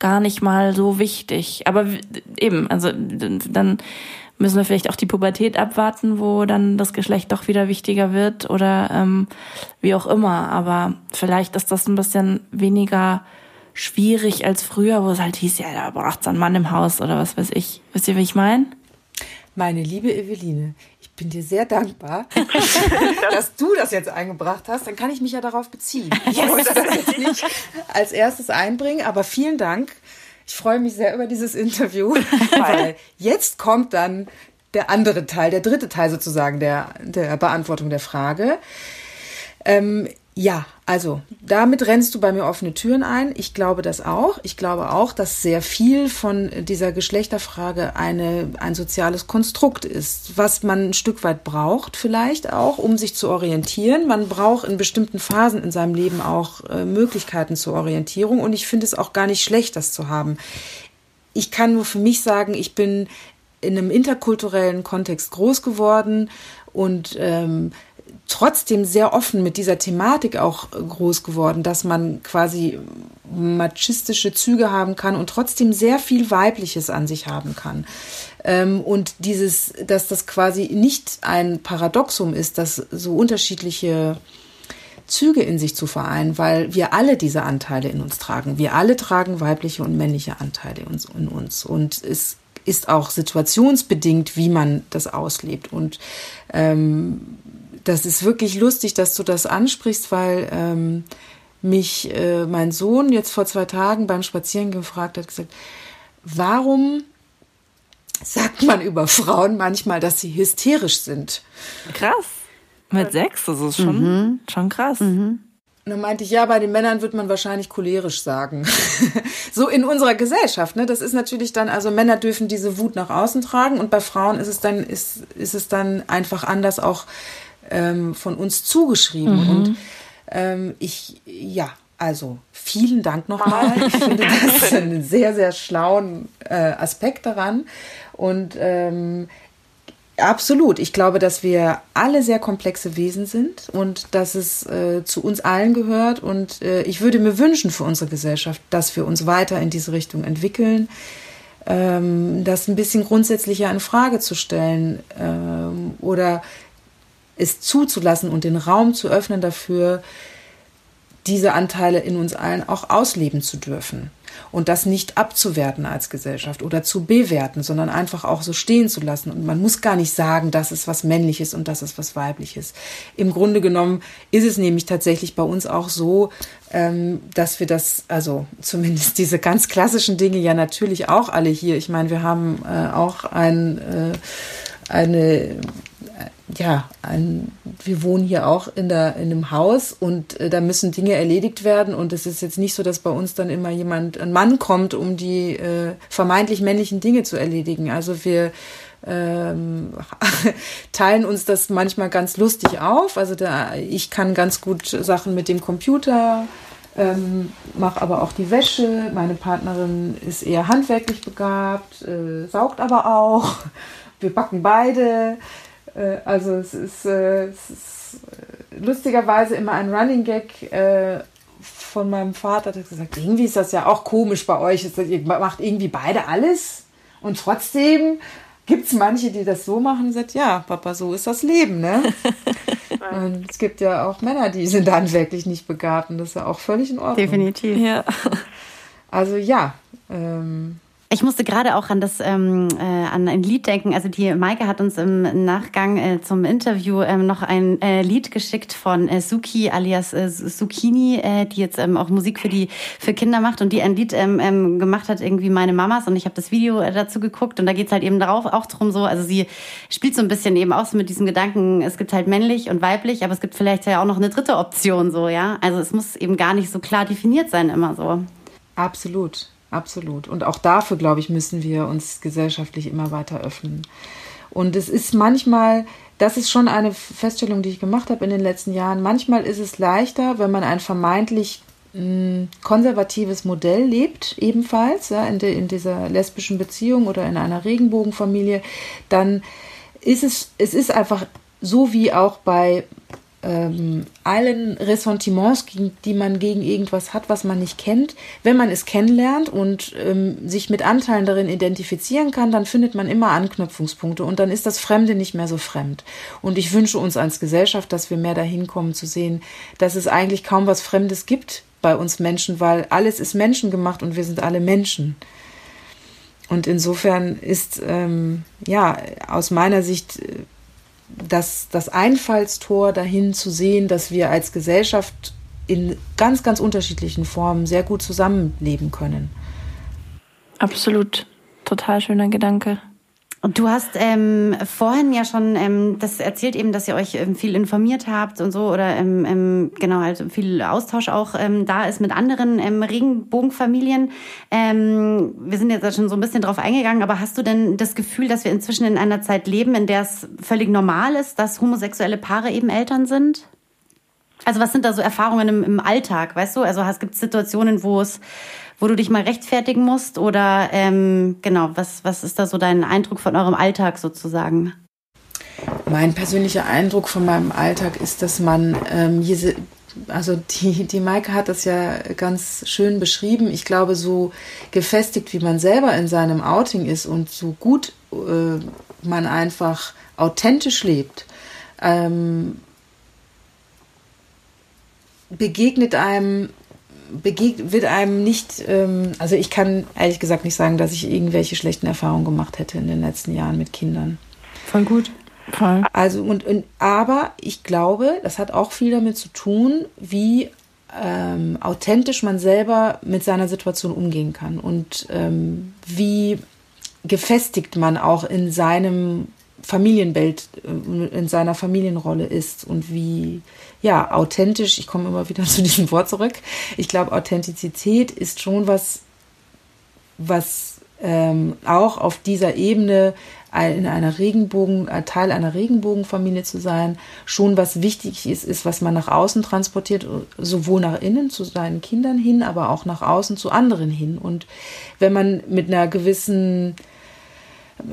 Speaker 3: gar nicht mal so wichtig. Aber eben, also dann müssen wir vielleicht auch die Pubertät abwarten, wo dann das Geschlecht doch wieder wichtiger wird oder ähm, wie auch immer. Aber vielleicht ist das ein bisschen weniger schwierig als früher, wo es halt hieß, ja, da braucht es einen Mann im Haus oder was weiß ich. Wisst ihr, wie ich meine?
Speaker 5: Meine liebe Eveline, bin dir sehr dankbar, <laughs> dass du das jetzt eingebracht hast. Dann kann ich mich ja darauf beziehen. <laughs> Ich wollte das jetzt nicht als erstes einbringen, aber vielen Dank ich freue mich sehr über dieses Interview, <laughs> weil jetzt kommt dann der andere Teil, der dritte Teil sozusagen der, der Beantwortung der Frage. Ähm, ja, also damit rennst du bei mir offene Türen ein. Ich glaube das auch. Ich glaube auch, dass sehr viel von dieser Geschlechterfrage eine, ein soziales Konstrukt ist, was man ein Stück weit braucht vielleicht auch, um sich zu orientieren. Man braucht in bestimmten Phasen in seinem Leben auch äh, Möglichkeiten zur Orientierung und ich finde es auch gar nicht schlecht, das zu haben. Ich kann nur für mich sagen, ich bin in einem interkulturellen Kontext groß geworden und ähm, trotzdem sehr offen mit dieser Thematik auch groß geworden, dass man quasi machistische Züge haben kann und trotzdem sehr viel Weibliches an sich haben kann. Ähm, und dieses, dass das quasi nicht ein Paradoxum ist, dass so unterschiedliche Züge in sich zu vereinen, weil wir alle diese Anteile in uns tragen. Wir alle tragen weibliche und männliche Anteile in uns. Und es ist auch situationsbedingt, wie man das auslebt. Und ähm, das ist wirklich lustig, dass du das ansprichst, weil ähm, mich äh, mein Sohn jetzt vor zwei Tagen beim Spazieren gefragt hat, gesagt, warum sagt man über Frauen manchmal, dass sie hysterisch sind?
Speaker 3: Krass. Mit sechs, das ist schon, mhm. schon krass. Mhm.
Speaker 5: Und dann meinte ich, ja, bei den Männern wird man wahrscheinlich cholerisch sagen. <laughs> so in unserer Gesellschaft, ne? Das ist natürlich dann, also Männer dürfen diese Wut nach außen tragen und bei Frauen ist es dann, ist, ist es dann einfach anders auch ähm, von uns zugeschrieben. Mhm. Und ähm, ich, ja, Also vielen Dank nochmal. Ich finde das <laughs> einen sehr, sehr schlauen äh, Aspekt daran. Und ähm, absolut, ich glaube, dass wir alle sehr komplexe Wesen sind und dass es äh, zu uns allen gehört. Und äh, ich würde mir wünschen für unsere Gesellschaft, dass wir uns weiter in diese Richtung entwickeln. Ähm, das ein bisschen grundsätzlicher in Frage zu stellen ähm, oder es zuzulassen und den Raum zu öffnen dafür, diese Anteile in uns allen auch ausleben zu dürfen und das nicht abzuwerten als Gesellschaft oder zu bewerten, sondern einfach auch so stehen zu lassen. Und man muss gar nicht sagen, das ist was Männliches und das ist was Weibliches. Im Grunde genommen ist es nämlich tatsächlich bei uns auch so, ähm, dass wir das, also zumindest diese ganz klassischen Dinge ja natürlich auch alle hier. Ich meine, wir haben äh, auch ein, äh, eine ja, ein, wir wohnen hier auch in, der, in einem Haus und äh, da müssen Dinge erledigt werden. Und es ist jetzt nicht so, dass bei uns dann immer jemand, ein Mann kommt, um die äh, vermeintlich männlichen Dinge zu erledigen. Also wir ähm, <laughs> teilen uns das manchmal ganz lustig auf. Also da, ich kann ganz gut Sachen mit dem Computer, ähm, mache aber auch die Wäsche. Meine Partnerin ist eher handwerklich begabt, äh, saugt aber auch. Wir backen beide. Äh, also es ist, äh, es ist äh, lustigerweise immer ein Running Gag von meinem Vater, der hat gesagt, irgendwie ist das ja auch komisch bei euch, ihr macht irgendwie beide alles und trotzdem gibt es manche, die das so machen und sagt, ja, Papa, so ist das Leben, ne? <laughs> und es gibt ja auch Männer, die sind handwerklich nicht begabt und das ist ja auch völlig in Ordnung.
Speaker 4: Definitiv. Ja.
Speaker 5: Also ja, ähm,
Speaker 4: ich musste gerade auch an das ähm, äh, an ein Lied denken. Also die Maike hat uns im Nachgang äh, zum Interview ähm, noch ein äh, Lied geschickt von äh, Suki alias äh, Zucchini, äh, die jetzt ähm, auch Musik für die für Kinder macht und die ein Lied ähm, ähm, gemacht hat irgendwie meine Mamas und ich habe das Video äh, dazu geguckt und da geht's halt eben darauf auch drum so. Also sie spielt so ein bisschen eben auch so mit diesem Gedanken. Es gibt halt männlich und weiblich, aber es gibt vielleicht ja auch noch eine dritte Option so ja. Also es muss eben gar nicht so klar definiert sein immer so.
Speaker 5: Absolut. Absolut. Und auch dafür, glaube ich, müssen wir uns gesellschaftlich immer weiter öffnen. Und es ist manchmal, das ist schon eine Feststellung, die ich gemacht habe in den letzten Jahren. Manchmal ist es leichter, wenn man ein vermeintlich hm, konservatives Modell lebt, ebenfalls, ja, in, de, in dieser lesbischen Beziehung oder in einer Regenbogenfamilie, dann ist es, es ist einfach so wie auch bei ähm, allen Ressentiments, die man gegen irgendwas hat, was man nicht kennt. Wenn man es kennenlernt und ähm, sich mit Anteilen darin identifizieren kann, dann findet man immer Anknüpfungspunkte und dann ist das Fremde nicht mehr so fremd. Und ich wünsche uns als Gesellschaft, dass wir mehr dahin kommen zu sehen, dass es eigentlich kaum was Fremdes gibt bei uns Menschen, weil alles ist menschengemacht und wir sind alle Menschen. Und insofern ist, ähm, ja, aus meiner Sicht äh, das, das Einfallstor dahin zu sehen, dass wir als Gesellschaft in ganz, ganz unterschiedlichen Formen sehr gut zusammenleben können.
Speaker 3: Absolut. Total schöner Gedanke.
Speaker 4: Und du hast ähm, vorhin ja schon ähm, das erzählt eben, dass ihr euch ähm, viel informiert habt und so oder ähm, ähm, genau halt viel Austausch auch ähm, da ist mit anderen ähm, Regenbogenfamilien. Ähm, wir sind jetzt schon so ein bisschen drauf eingegangen, aber hast du denn das Gefühl, dass wir inzwischen in einer Zeit leben, in der es völlig normal ist, dass homosexuelle Paare eben Eltern sind? Also was sind da so Erfahrungen im, im Alltag, weißt du? Also gibt es Situationen, wo es wo du dich mal rechtfertigen musst? Oder ähm, genau, was, was ist da so dein Eindruck von eurem Alltag sozusagen?
Speaker 5: Mein persönlicher Eindruck von meinem Alltag ist, dass man ähm, hier, also die, die Maike hat das ja ganz schön beschrieben. Ich glaube, so gefestigt, wie man selber in seinem Outing ist und so gut äh, man einfach authentisch lebt, ähm, begegnet einem begegnet, wird einem nicht, ähm, also ich kann ehrlich gesagt nicht sagen, dass ich irgendwelche schlechten Erfahrungen gemacht hätte in den letzten Jahren mit Kindern.
Speaker 3: Voll gut. Voll.
Speaker 5: Also und, und aber ich glaube, das hat auch viel damit zu tun, wie ähm, authentisch man selber mit seiner Situation umgehen kann und ähm, wie gefestigt man auch in seinem Familienbild, äh, in seiner Familienrolle ist und wie ja, authentisch, ich komme immer wieder <laughs> zu diesem Wort zurück. Ich glaube, Authentizität ist schon was, was ähm, auch auf dieser Ebene in einer Regenbogen, Teil einer Regenbogenfamilie zu sein, schon was wichtig ist, ist, was man nach außen transportiert, sowohl nach innen zu seinen Kindern hin, aber auch nach außen zu anderen hin. Und wenn man mit einer gewissen,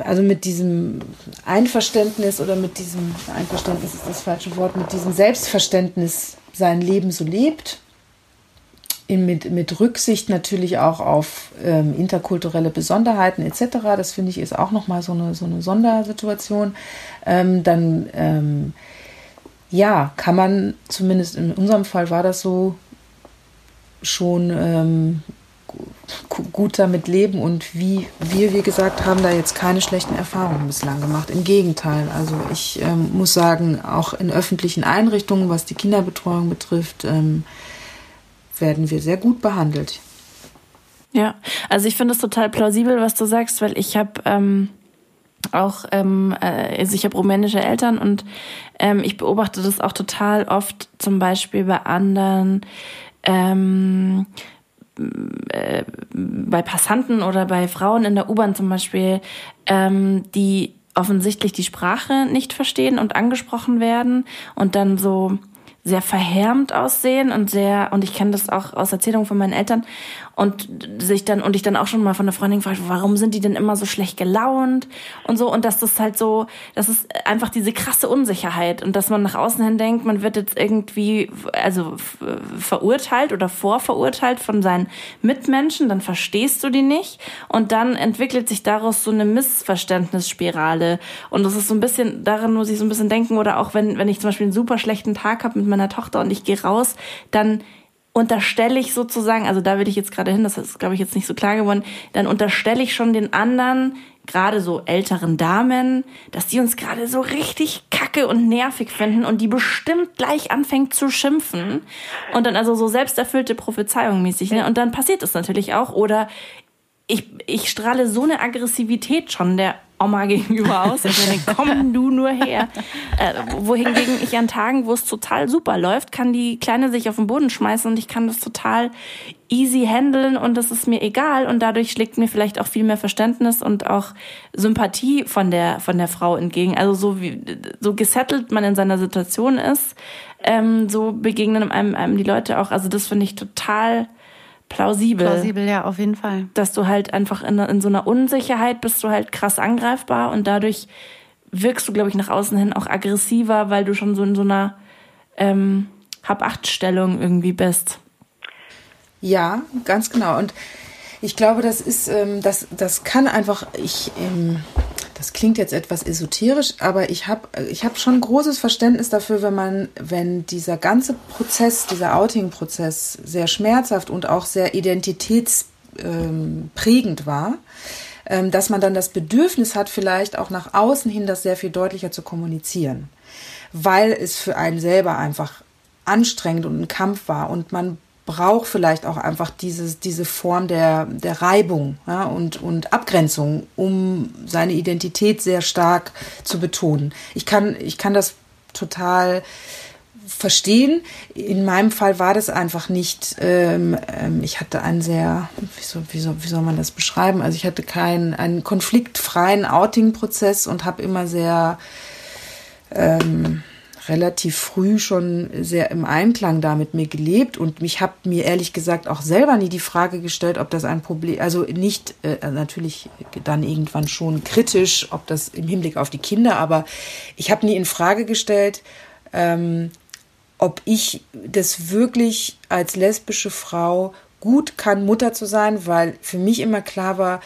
Speaker 5: also mit diesem Einverständnis oder mit diesem, Einverständnis ist das falsche Wort, mit diesem Selbstverständnis sein Leben so lebt, in, mit, mit Rücksicht natürlich auch auf ähm, interkulturelle Besonderheiten etc. Das finde ich ist auch nochmal so eine, so eine Sondersituation. Ähm, dann ähm, ja, kann man, zumindest in unserem Fall war das so, schon ähm, gut damit leben und wie wir, wie gesagt, haben da jetzt keine schlechten Erfahrungen bislang gemacht. Im Gegenteil, also ich ähm, muss sagen, auch in öffentlichen Einrichtungen, was die Kinderbetreuung betrifft, ähm, werden wir sehr gut behandelt.
Speaker 3: Ja, also ich finde es total plausibel, was du sagst, weil ich habe ähm, auch, ähm, äh, also ich habe rumänische Eltern und ähm, ich beobachte das auch total oft, zum Beispiel bei anderen, ähm, äh, bei Passanten oder bei Frauen in der U-Bahn zum Beispiel, ähm, die offensichtlich die Sprache nicht verstehen und angesprochen werden und dann so sehr verhärmt aussehen und sehr, und ich kenne das auch aus Erzählungen von meinen Eltern, und sich dann, und ich dann auch schon mal von der Freundin gefragt, warum sind die denn immer so schlecht gelaunt? Und so, und dass das halt so, das ist einfach diese krasse Unsicherheit. Und dass man nach außen hin denkt, man wird jetzt irgendwie, also verurteilt oder vorverurteilt von seinen Mitmenschen, dann verstehst du die nicht. Und dann entwickelt sich daraus so eine Missverständnisspirale. Und das ist so ein bisschen, daran muss ich so ein bisschen denken oder auch wenn, wenn ich zum Beispiel einen super schlechten Tag habe mit meiner Tochter und ich gehe raus, dann unterstelle ich sozusagen, also da will ich jetzt gerade hin, das ist, glaube ich, jetzt nicht so klar geworden, dann unterstelle ich schon den anderen, gerade so älteren Damen, dass die uns gerade so richtig kacke und nervig finden und die bestimmt gleich anfängt zu schimpfen und dann also so selbsterfüllte Prophezeiung mäßig. Ne? Und dann passiert es natürlich auch. Oder ich, ich strahle so eine Aggressivität schon der Oma gegenüber aus. Ich meine, <laughs> komm du nur her. Äh, wohingegen ich an Tagen, wo es total super läuft, kann die Kleine sich auf den Boden schmeißen und ich kann das total easy handeln und das ist mir egal und dadurch schlägt mir vielleicht auch viel mehr Verständnis und auch Sympathie von der von der Frau entgegen. Also so wie so gesettelt man in seiner Situation ist, ähm, so begegnen einem, einem die Leute auch. Also das finde ich total plausibel.
Speaker 4: Plausibel, ja, auf jeden Fall.
Speaker 3: Dass du halt einfach in, in so einer Unsicherheit bist du halt krass angreifbar und dadurch wirkst du, glaube ich, nach außen hin auch aggressiver, weil du schon so in so einer ähm, Hab-Acht-Stellung irgendwie bist.
Speaker 5: Ja, ganz genau. Und ich glaube, das ist, ähm, das, das kann einfach, ich, ähm, das klingt jetzt etwas esoterisch, aber ich habe ich hab schon großes Verständnis dafür, wenn man, wenn dieser ganze Prozess, dieser Outing-Prozess sehr schmerzhaft und auch sehr identitätsprägend war, ähm, dass man dann das Bedürfnis hat, vielleicht auch nach außen hin das sehr viel deutlicher zu kommunizieren, weil es für einen selber einfach anstrengend und ein Kampf war und man braucht vielleicht auch einfach dieses, diese Form der, der Reibung ja, und, und Abgrenzung, um seine Identität sehr stark zu betonen. Ich kann, ich kann das total verstehen. In meinem Fall war das einfach nicht, ähm, ähm, ich hatte einen sehr, wie soll, wie, soll, man das beschreiben? Also ich hatte keinen einen konfliktfreien Outing-Prozess und habe immer sehr ähm, relativ früh schon sehr im Einklang da mit mir gelebt und mich habe mir ehrlich gesagt auch selber nie die Frage gestellt, ob das ein Problem, also nicht äh, natürlich dann irgendwann schon kritisch, ob das im Hinblick auf die Kinder, aber ich habe nie in Frage gestellt, ähm, ob ich das wirklich als lesbische Frau gut kann, Mutter zu sein, weil für mich immer klar war,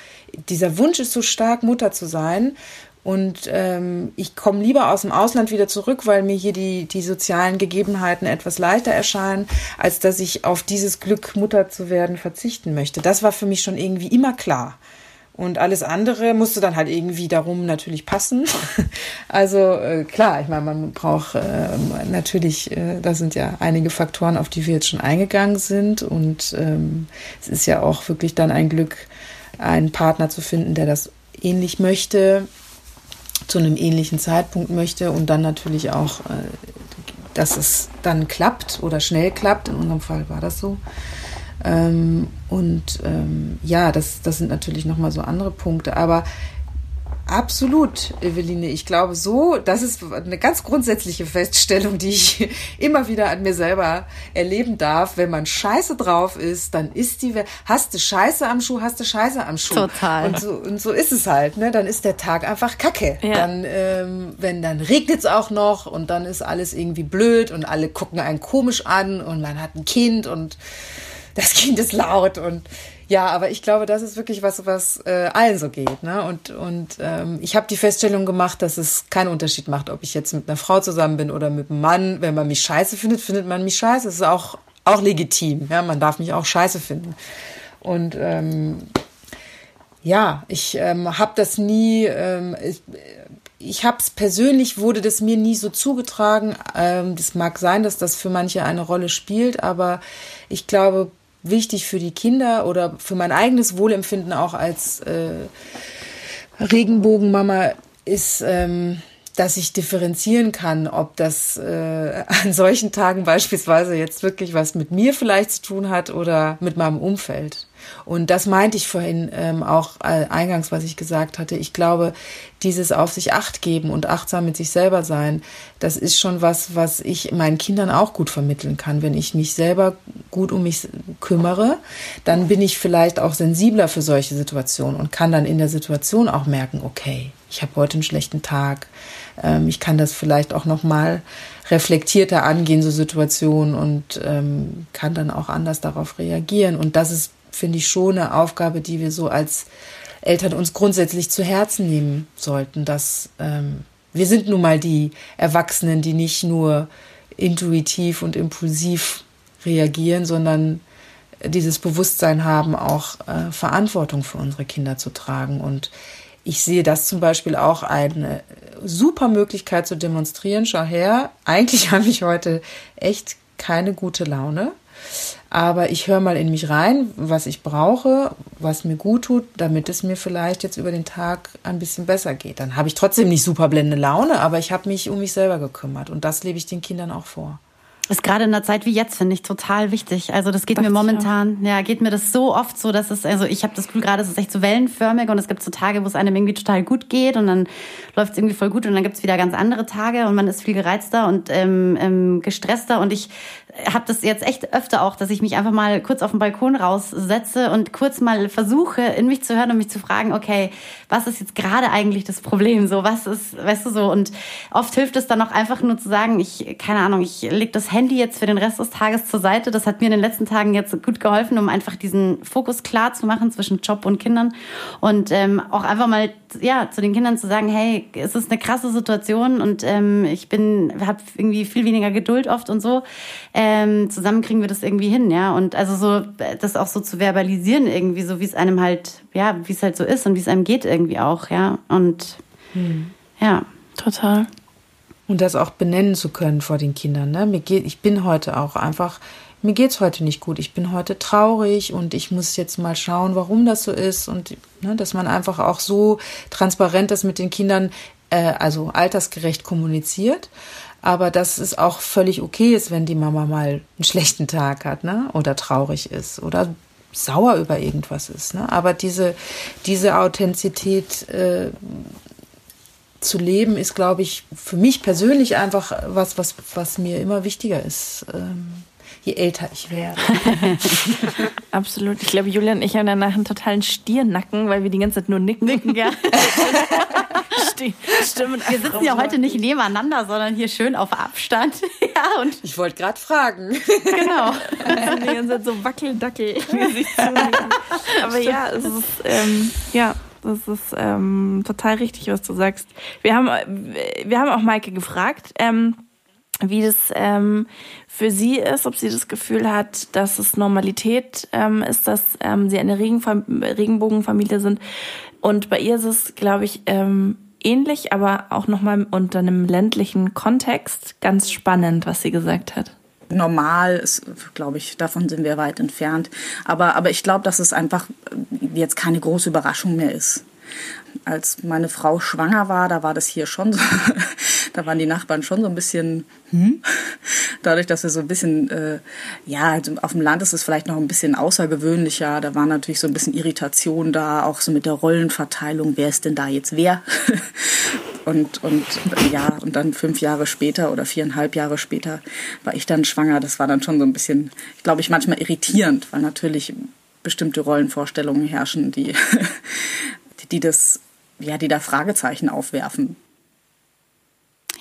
Speaker 5: dieser Wunsch ist so stark, Mutter zu sein. Und ähm, ich komme lieber aus dem Ausland wieder zurück, weil mir hier die, die sozialen Gegebenheiten etwas leichter erscheinen, als dass ich auf dieses Glück, Mutter zu werden, verzichten möchte. Das war für mich schon irgendwie immer klar. Und alles andere musste dann halt irgendwie darum natürlich passen. <laughs> Also äh, klar, ich meine, man braucht äh, natürlich, äh, da sind ja einige Faktoren, auf die wir jetzt schon eingegangen sind. Und ähm, es ist ja auch wirklich dann ein Glück, einen Partner zu finden, der das ähnlich möchte zu einem ähnlichen Zeitpunkt möchte und dann natürlich auch, äh, dass es dann klappt oder schnell klappt. In unserem Fall war das so. Ähm, und ähm, ja, das, das sind natürlich nochmal so andere Punkte. Aber Absolut, Eveline. Ich glaube so, das ist eine ganz grundsätzliche Feststellung, die ich <laughs> immer wieder an mir selber erleben darf. Wenn man scheiße drauf ist, dann ist die, hast du Scheiße am Schuh, hast du Scheiße am Schuh.
Speaker 4: Total.
Speaker 5: Und so, und so ist es halt, ne? Dann ist der Tag einfach kacke. Ja. Dann, ähm, wenn, dann regnet es auch noch und dann ist alles irgendwie blöd und alle gucken einen komisch an und man hat ein Kind und das Kind ist laut und ja, aber ich glaube, das ist wirklich was, was äh, allen so geht. Ne? Und, und ähm, ich habe die Feststellung gemacht, dass es keinen Unterschied macht, ob ich jetzt mit einer Frau zusammen bin oder mit einem Mann. Wenn man mich scheiße findet, findet man mich scheiße. Das ist auch, auch legitim. Ja? Man darf mich auch scheiße finden. Und ähm, ja, ich ähm, habe das nie, ähm, ich, ich habe es persönlich, wurde das mir nie so zugetragen. Ähm, das mag sein, dass das für manche eine Rolle spielt, aber ich glaube, wichtig für die Kinder oder für mein eigenes Wohlempfinden auch als äh, Regenbogenmama ist, ähm, dass ich differenzieren kann, ob das äh, an solchen Tagen <laughs> beispielsweise jetzt wirklich was mit mir vielleicht zu tun hat oder mit meinem Umfeld. Und das meinte ich vorhin ähm, auch äh, eingangs, was ich gesagt hatte. Ich glaube, dieses auf sich acht geben und achtsam mit sich selber sein, das ist schon was, was ich meinen Kindern auch gut vermitteln kann. Wenn ich mich selber gut um mich kümmere, dann bin ich vielleicht auch sensibler für solche Situationen und kann dann in der Situation auch merken, okay, ich habe heute einen schlechten Tag. Ähm, ich kann das vielleicht auch noch mal reflektierter angehen, so Situationen und ähm, kann dann auch anders darauf reagieren. Und das ist finde ich, schon eine Aufgabe, die wir so als Eltern uns grundsätzlich zu Herzen nehmen sollten, dass ähm, wir sind nun mal die Erwachsenen, die nicht nur intuitiv und impulsiv reagieren, sondern dieses Bewusstsein haben, auch äh, Verantwortung für unsere Kinder zu tragen. Und ich sehe das zum Beispiel auch eine super Möglichkeit zu demonstrieren. Schau her, eigentlich <laughs> habe ich heute echt keine gute Laune. Aber ich höre mal in mich rein, was ich brauche, was mir gut tut, damit es mir vielleicht jetzt über den Tag ein bisschen besser geht. Dann habe ich trotzdem nicht super blende Laune, aber ich habe mich um mich selber gekümmert. Und das lebe ich den Kindern auch vor.
Speaker 4: Ist gerade in einer Zeit wie jetzt, finde ich, total wichtig. Also das geht das mir momentan, ja, geht mir das so oft so, dass es, also ich habe das Gefühl gerade, es ist echt so wellenförmig und es gibt so Tage, wo es einem irgendwie total gut geht und dann läuft es irgendwie voll gut und dann gibt es wieder ganz andere Tage und man ist viel gereizter und ähm, ähm, gestresster und ich habe das jetzt echt öfter auch, dass ich mich einfach mal kurz auf den Balkon raussetze und kurz mal versuche, in mich zu hören und mich zu fragen, okay, was ist jetzt gerade eigentlich das Problem? So, was ist, weißt du so? Und oft hilft es dann auch einfach nur zu sagen, ich, keine Ahnung, ich leg das Handy jetzt für den Rest des Tages zur Seite. Das hat mir in den letzten Tagen jetzt gut geholfen, um einfach diesen Fokus klar zu machen zwischen Job und Kindern und ähm, auch einfach mal ja zu den Kindern zu sagen, hey, es ist eine krasse Situation und ähm, ich bin, habe irgendwie viel weniger Geduld oft und so ähm, zusammen kriegen wir das irgendwie hin, ja. Und also so, das auch so zu verbalisieren irgendwie, so wie es einem halt, ja, wie es halt so ist und wie es einem geht irgendwie auch, ja. Und hm. ja.
Speaker 3: Total.
Speaker 5: Und das auch benennen zu können vor den Kindern. Ne? Mir geht, ich bin heute auch einfach, mir geht's heute nicht gut. Ich bin heute traurig und ich muss jetzt mal schauen, warum das so ist. Und ne, dass man einfach auch so transparent das mit den Kindern, äh, also altersgerecht kommuniziert aber dass es auch völlig okay ist, wenn die Mama mal einen schlechten Tag hat, ne? Oder traurig ist oder sauer über irgendwas ist. Ne? Aber diese, diese Authentizität äh, zu leben, ist, glaube ich, für mich persönlich einfach was, was, was mir immer wichtiger ist. Ähm, je älter ich werde. <laughs>
Speaker 3: Absolut. Ich glaube, Julian und ich haben danach einen totalen Stiernacken, weil wir die ganze Zeit nur nicken. Nicken, ja. <laughs>
Speaker 4: Stimmt. Wir sitzen ja heute nicht nebeneinander, sondern hier schön auf Abstand. <laughs>
Speaker 5: ja, und ich wollte gerade fragen.
Speaker 3: Genau. die ganze Zeit so Wackeldackel. Aber ja, es ist, ähm, ja, das ist ähm, total richtig, was du sagst. Wir haben, wir haben auch Maike gefragt, ähm, wie das ähm, für sie ist, ob sie das Gefühl hat, dass es Normalität ähm, ist, dass ähm, sie eine Regenbogenfamilie sind. Und bei ihr ist es, glaube ich, ähm, ähnlich, aber auch nochmal unter einem ländlichen Kontext ganz spannend, was sie gesagt hat.
Speaker 1: Normal ist, glaube ich, davon sind wir weit entfernt. Aber, aber ich glaube, dass es einfach jetzt keine große Überraschung mehr ist. Als meine Frau schwanger war, da war das hier schon so. Da waren die Nachbarn schon so ein bisschen, hm? <laughs> dadurch, dass wir so ein bisschen, äh, ja, also auf dem Land ist es vielleicht noch ein bisschen außergewöhnlicher. Da war natürlich so ein bisschen Irritation da, auch so mit der Rollenverteilung. Wer ist denn da jetzt wer? <laughs> und, und ja, und dann fünf Jahre später oder viereinhalb Jahre später war ich dann schwanger. Das war dann schon so ein bisschen, glaube ich, manchmal irritierend, weil natürlich bestimmte Rollenvorstellungen herrschen, die, <laughs> die das, ja, die da Fragezeichen aufwerfen.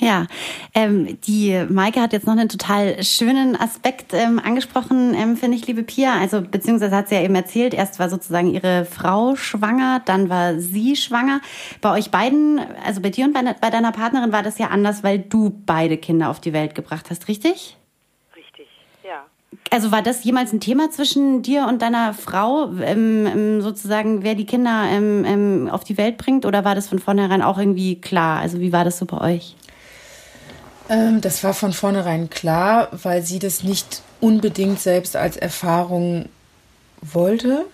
Speaker 4: Ja, ähm, die Maike hat jetzt noch einen total schönen Aspekt ähm, angesprochen, ähm, finde ich, liebe Pia. Also beziehungsweise hat sie ja eben erzählt, erst war sozusagen ihre Frau schwanger, dann war sie schwanger. Bei euch beiden, also bei dir und bei, bei deiner Partnerin war das ja anders, weil du beide Kinder auf die Welt gebracht hast, richtig?
Speaker 6: Richtig, ja.
Speaker 4: Also war das jemals ein Thema zwischen dir und deiner Frau, ähm, ähm sozusagen, wer die Kinder ähm, ähm, auf die Welt bringt? Oder war das von vornherein auch irgendwie klar? Also wie war das so bei euch?
Speaker 5: Ähm, das war von vornherein klar, weil sie das nicht unbedingt selbst als Erfahrung wollte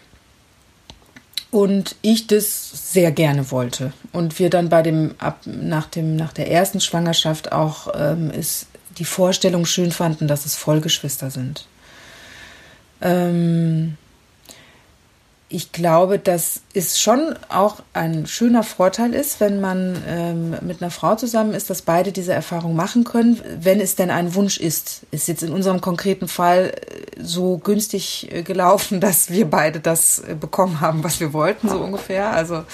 Speaker 5: und ich das sehr gerne wollte und wir dann bei dem ab nach dem nach der ersten Schwangerschaft auch ähm, ist die Vorstellung schön fanden, dass es Vollgeschwister sind. Ähm, ich glaube, dass es schon auch ein schöner Vorteil ist, wenn man ähm, mit einer Frau zusammen ist, dass beide diese Erfahrung machen können, wenn es denn ein Wunsch ist. Ist jetzt in unserem konkreten Fall äh, so günstig äh, gelaufen, <laughs> dass wir beide das äh, bekommen haben, was wir wollten, so ungefähr. Also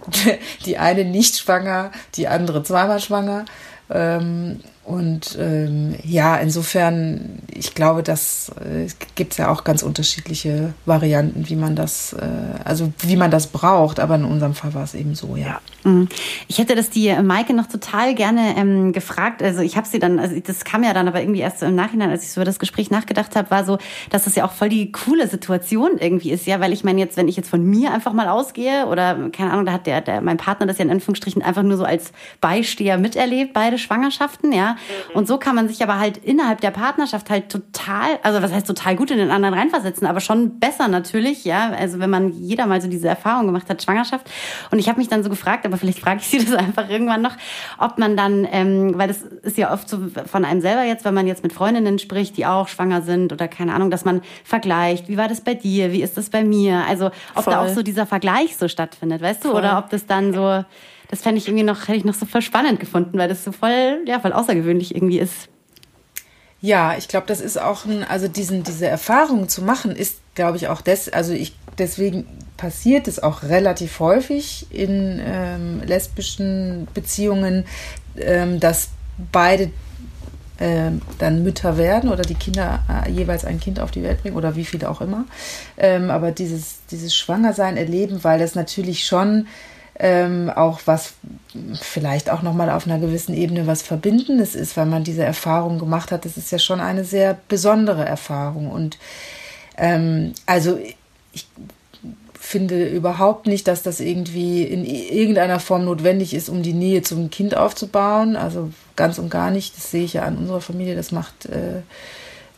Speaker 5: <laughs> die eine nicht schwanger, die andere zweimal schwanger. Ähm, und ähm, ja, insofern, ich glaube, dass äh, gibt ja auch ganz unterschiedliche Varianten, wie man das, äh, also wie man das braucht. Aber in unserem Fall war es eben so, ja.
Speaker 4: Mhm. Ich hätte das die Maike noch total gerne ähm, gefragt. Also ich habe sie dann, also das kam ja dann aber irgendwie erst so im Nachhinein, als ich so über das Gespräch nachgedacht habe, war so, dass das ja auch voll die coole Situation irgendwie ist, ja, weil ich meine jetzt, wenn ich jetzt von mir einfach mal ausgehe oder keine Ahnung, da hat der, der mein Partner das ja in Anführungsstrichen einfach nur so als Beisteher miterlebt, beide Schwangerschaften, ja. Und so kann man sich aber halt innerhalb der Partnerschaft halt total, also was heißt total gut in den anderen reinversetzen, aber schon besser natürlich, ja. Also wenn man jeder mal so diese Erfahrung gemacht hat, Schwangerschaft. Und ich habe mich dann so gefragt, aber vielleicht frage ich Sie <laughs> das einfach irgendwann noch, ob man dann, ähm, weil das ist ja oft so von einem selber jetzt, wenn man jetzt mit Freundinnen spricht, die auch schwanger sind oder keine Ahnung, dass man vergleicht, wie war das bei dir, wie ist das bei mir? Also ob Voll. da auch so dieser Vergleich so stattfindet, weißt du? Voll. Oder ob das dann so das fände ich irgendwie noch, hätte ich noch so voll spannend gefunden, weil das so voll, ja, voll außergewöhnlich irgendwie ist.
Speaker 5: Ja, ich glaube, das ist auch ein, also diesen, diese Erfahrung zu machen, ist, glaube ich, auch das, also ich, deswegen passiert es auch relativ häufig in ähm, lesbischen Beziehungen, ähm, dass beide ähm, dann Mütter werden oder die Kinder äh, jeweils ein Kind auf die Welt bringen oder wie viele auch immer. Ähm, aber dieses, dieses Schwangersein erleben, weil das natürlich schon ähm, auch was vielleicht auch nochmal auf einer gewissen Ebene was Verbindendes ist, weil man diese Erfahrung gemacht hat. Das ist ja schon eine sehr besondere Erfahrung. Und ähm, also ich finde überhaupt nicht, dass das irgendwie in irgendeiner Form notwendig ist, um die Nähe zum Kind aufzubauen. Also ganz und gar nicht. Das sehe ich ja an unserer Familie. Das macht äh,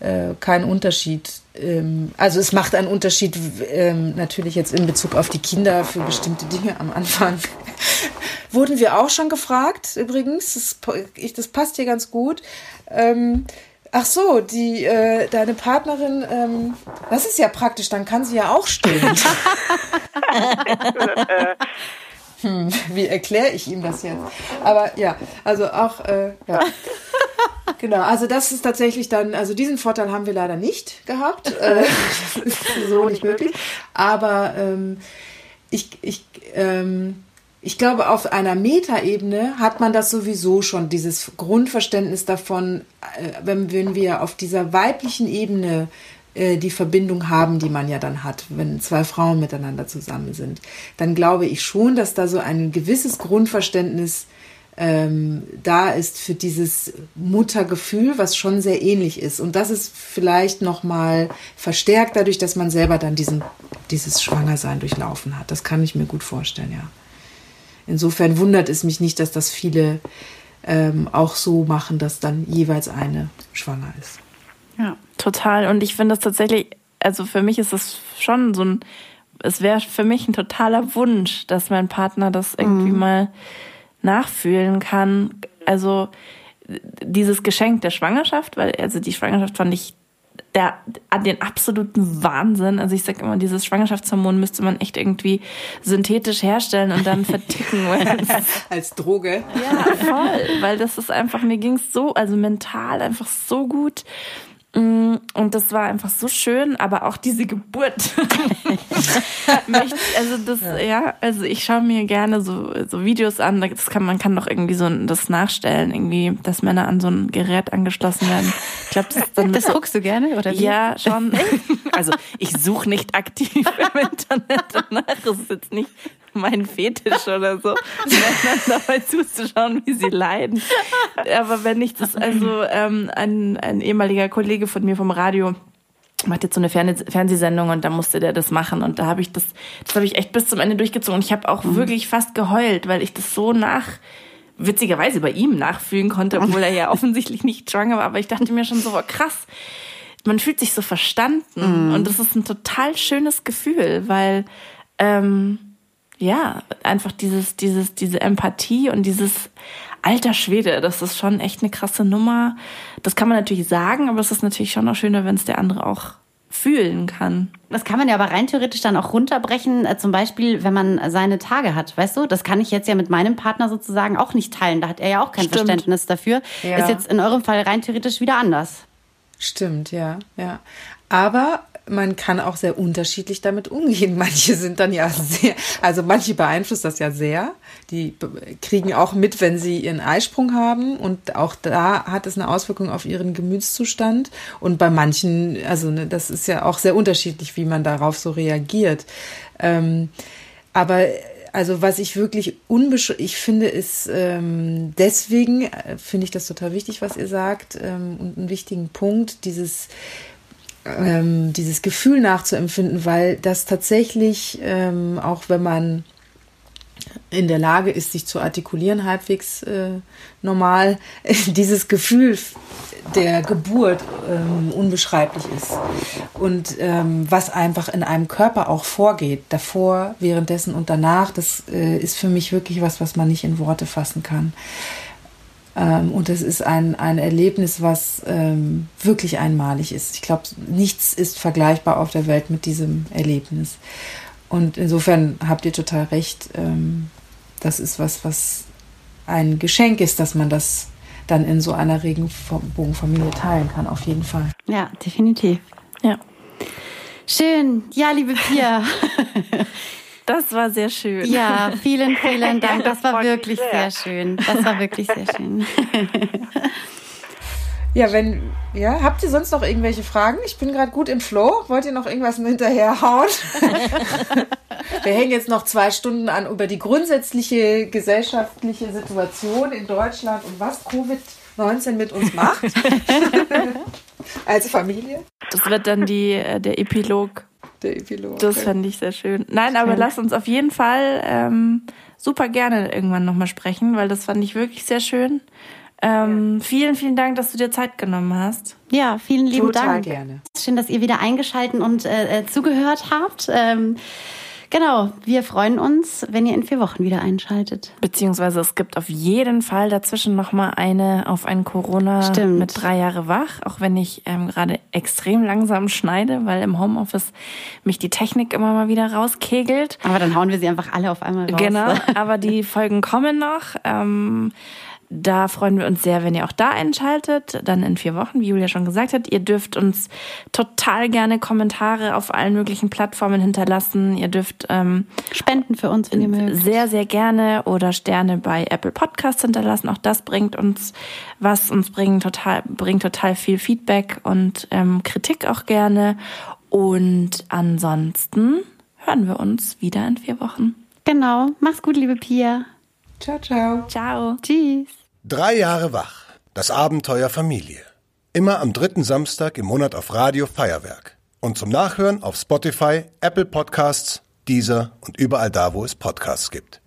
Speaker 5: äh, keinen Unterschied. Ähm, also es macht einen Unterschied ähm, natürlich jetzt in Bezug auf die Kinder für bestimmte Dinge am Anfang. <laughs> Wurden wir auch schon gefragt, übrigens. Das, ich, das passt hier ganz gut. Ähm, ach so, die, äh, deine Partnerin, ähm, das ist ja praktisch, dann kann sie ja auch stillen. <laughs> hm, wie erkläre ich ihm das jetzt? Aber ja, also auch, äh, ja. <laughs> Genau, also das ist tatsächlich dann, also diesen Vorteil haben wir leider nicht gehabt. Äh, <laughs> so nicht möglich. Aber ähm, ich, ich, ähm, ich glaube, auf einer Metaebene hat man das sowieso schon, dieses Grundverständnis davon, äh, wenn, wenn wir auf dieser weiblichen Ebene äh, die Verbindung haben, die man ja dann hat, wenn zwei Frauen miteinander zusammen sind, dann glaube ich schon, dass da so ein gewisses Grundverständnis ähm, da ist für dieses Muttergefühl, was schon sehr ähnlich ist. Und das ist vielleicht nochmal verstärkt dadurch, dass man selber dann diesen, dieses Schwangersein durchlaufen hat. Das kann ich mir gut vorstellen, ja. Insofern wundert es mich nicht, dass das viele ähm, auch so machen, dass dann jeweils eine schwanger ist.
Speaker 3: Ja, total. Und ich finde das tatsächlich, also für mich ist es schon so ein, es wäre für mich ein totaler Wunsch, dass mein Partner das irgendwie mhm. mal nachfühlen kann. also dieses Geschenk der Schwangerschaft, weil also die Schwangerschaft fand ich der, den absoluten Wahnsinn. Also ich sag immer, dieses Schwangerschaftshormon müsste man echt irgendwie synthetisch herstellen und dann verticken. <laughs>
Speaker 5: Als Droge.
Speaker 3: Ja, voll. Weil das ist einfach, mir ging's so, also mental einfach so gut. Mm, und das war einfach so schön, aber auch diese Geburt. <laughs> also das, ja. ja. also ich schaue mir gerne so, so Videos an. Das kann, man kann doch irgendwie so das nachstellen, irgendwie, dass Männer an so ein Gerät angeschlossen werden. Ich glaube, das ist dann.
Speaker 4: Das guckst du gerne, oder
Speaker 3: wie? Ja, schon. <laughs> Also ich suche nicht aktiv im Internet <laughs> danach. Das ist jetzt nicht mein Fetisch oder so, Männern <laughs> dabei zuzuschauen, wie sie leiden. Aber wenn ich das, also ähm, ein, ein ehemaliger Kollege von mir vom Radio macht jetzt so eine Fernsehsendung und da musste der das machen und da habe ich das, das habe ich echt bis zum Ende durchgezogen und ich habe auch mhm. wirklich fast geheult, weil ich das so nach witzigerweise bei ihm nachfühlen konnte, obwohl er ja <laughs> offensichtlich nicht schwanger war, aber ich dachte mir schon so, oh, krass, man fühlt sich so verstanden mhm. und das ist ein total schönes Gefühl, weil ähm, ja, einfach dieses, dieses, diese Empathie und dieses alter Schwede, das ist schon echt eine krasse Nummer. Das kann man natürlich sagen, aber es ist natürlich schon noch schöner, wenn es der andere auch fühlen kann.
Speaker 4: Das kann man ja aber rein theoretisch dann auch runterbrechen, äh, zum Beispiel, wenn man seine Tage hat, weißt du? Das kann ich jetzt ja mit meinem Partner sozusagen auch nicht teilen. Da hat er ja auch kein Stimmt. Verständnis dafür. Ja. Ist jetzt in eurem Fall rein theoretisch wieder anders.
Speaker 5: Stimmt, ja, ja. Aber man kann auch sehr unterschiedlich damit umgehen. <laughs> Manche sind dann ja sehr, also manche beeinflusst das ja sehr. Die kriegen auch mit, wenn sie ihren Eisprung haben und auch da hat es eine Auswirkung auf ihren Gemütszustand. Und bei manchen, also ne, das ist ja auch sehr unterschiedlich, wie man darauf so reagiert. Ähm, aber also was ich wirklich unbesch ich finde, ist ähm, deswegen äh, finde ich das total wichtig, was ihr sagt ähm, und einen wichtigen Punkt, dieses ähm, dieses Gefühl nachzuempfinden, weil das tatsächlich, ähm, auch wenn man in der Lage ist, sich zu artikulieren, halbwegs äh, normal, <laughs> dieses Gefühl der Geburt ähm, unbeschreiblich ist. Und ähm, was einfach in einem Körper auch vorgeht, davor, währenddessen und danach, das äh, ist für mich wirklich was, was man nicht in Worte fassen kann. Ähm, und es ist ein, ein Erlebnis, was ähm, wirklich einmalig ist. Ich glaube, nichts ist vergleichbar auf der Welt mit diesem Erlebnis. Und insofern habt ihr total recht. Ähm, das ist was, was ein Geschenk ist, dass man das dann in so einer Regenbogenfamilie teilen kann, auf jeden Fall.
Speaker 4: Ja, definitiv. Ja. Schön. Ja, liebe Pia. <laughs>
Speaker 3: Das war sehr schön.
Speaker 4: Ja, vielen, vielen <laughs> Dank. Das war wirklich sehr schön. Das war wirklich sehr schön. <laughs>
Speaker 5: Ja, wenn, ja, habt ihr sonst noch irgendwelche Fragen? Ich bin gerade gut im Flow. Wollt ihr noch irgendwas hinterherhauen? <laughs> Wir hängen jetzt noch zwei Stunden an über die grundsätzliche gesellschaftliche Situation in Deutschland und was Covid-19 mit uns macht. Als Familie.
Speaker 3: Das wird dann die, äh, der Epilog
Speaker 5: der Epilog.
Speaker 3: Das fände ich sehr schön. Nein, aber lass uns auf jeden Fall ähm, super gerne irgendwann nochmal sprechen, weil das fand ich wirklich sehr schön. Ähm, ja. Vielen, vielen Dank, dass du dir Zeit genommen hast.
Speaker 4: Ja, vielen lieben
Speaker 5: Total
Speaker 4: Dank.
Speaker 5: gerne.
Speaker 4: Schön, dass ihr wieder eingeschaltet und äh, äh zugehört habt. Ähm, Genau, wir freuen uns, wenn ihr in vier Wochen wieder einschaltet.
Speaker 3: Beziehungsweise es gibt auf jeden Fall dazwischen nochmal eine auf ein Corona
Speaker 4: Stimmt.
Speaker 3: mit drei Jahre wach, auch wenn ich ähm, gerade extrem langsam schneide, weil im Homeoffice mich die Technik immer mal wieder rauskegelt.
Speaker 4: Aber dann hauen wir sie einfach alle auf einmal raus.
Speaker 3: Genau, <laughs> aber die Folgen kommen noch. Ähm, da freuen wir uns sehr, wenn ihr auch da einschaltet. Dann in vier Wochen, wie Julia schon gesagt hat. Ihr dürft uns total gerne Kommentare auf allen möglichen Plattformen hinterlassen. Ihr dürft ähm,
Speaker 4: spenden für uns, wenn ihr mögt.
Speaker 3: Sehr, sehr gerne oder Sterne bei Apple Podcasts hinterlassen. Auch das bringt uns was. Uns bringt total, bringt total viel Feedback und ähm, Kritik auch gerne. Und ansonsten hören wir uns wieder in vier Wochen.
Speaker 4: Genau. Mach's gut, liebe Pia.
Speaker 5: Ciao, ciao.
Speaker 3: Ciao.
Speaker 4: Tschüss.
Speaker 2: Drei Jahre wach. Das Abenteuer Familie. Immer am dritten Samstag im Monat auf Radio Feuerwerk. Und zum Nachhören auf Spotify, Apple Podcasts, Deezer und überall da, wo es Podcasts gibt.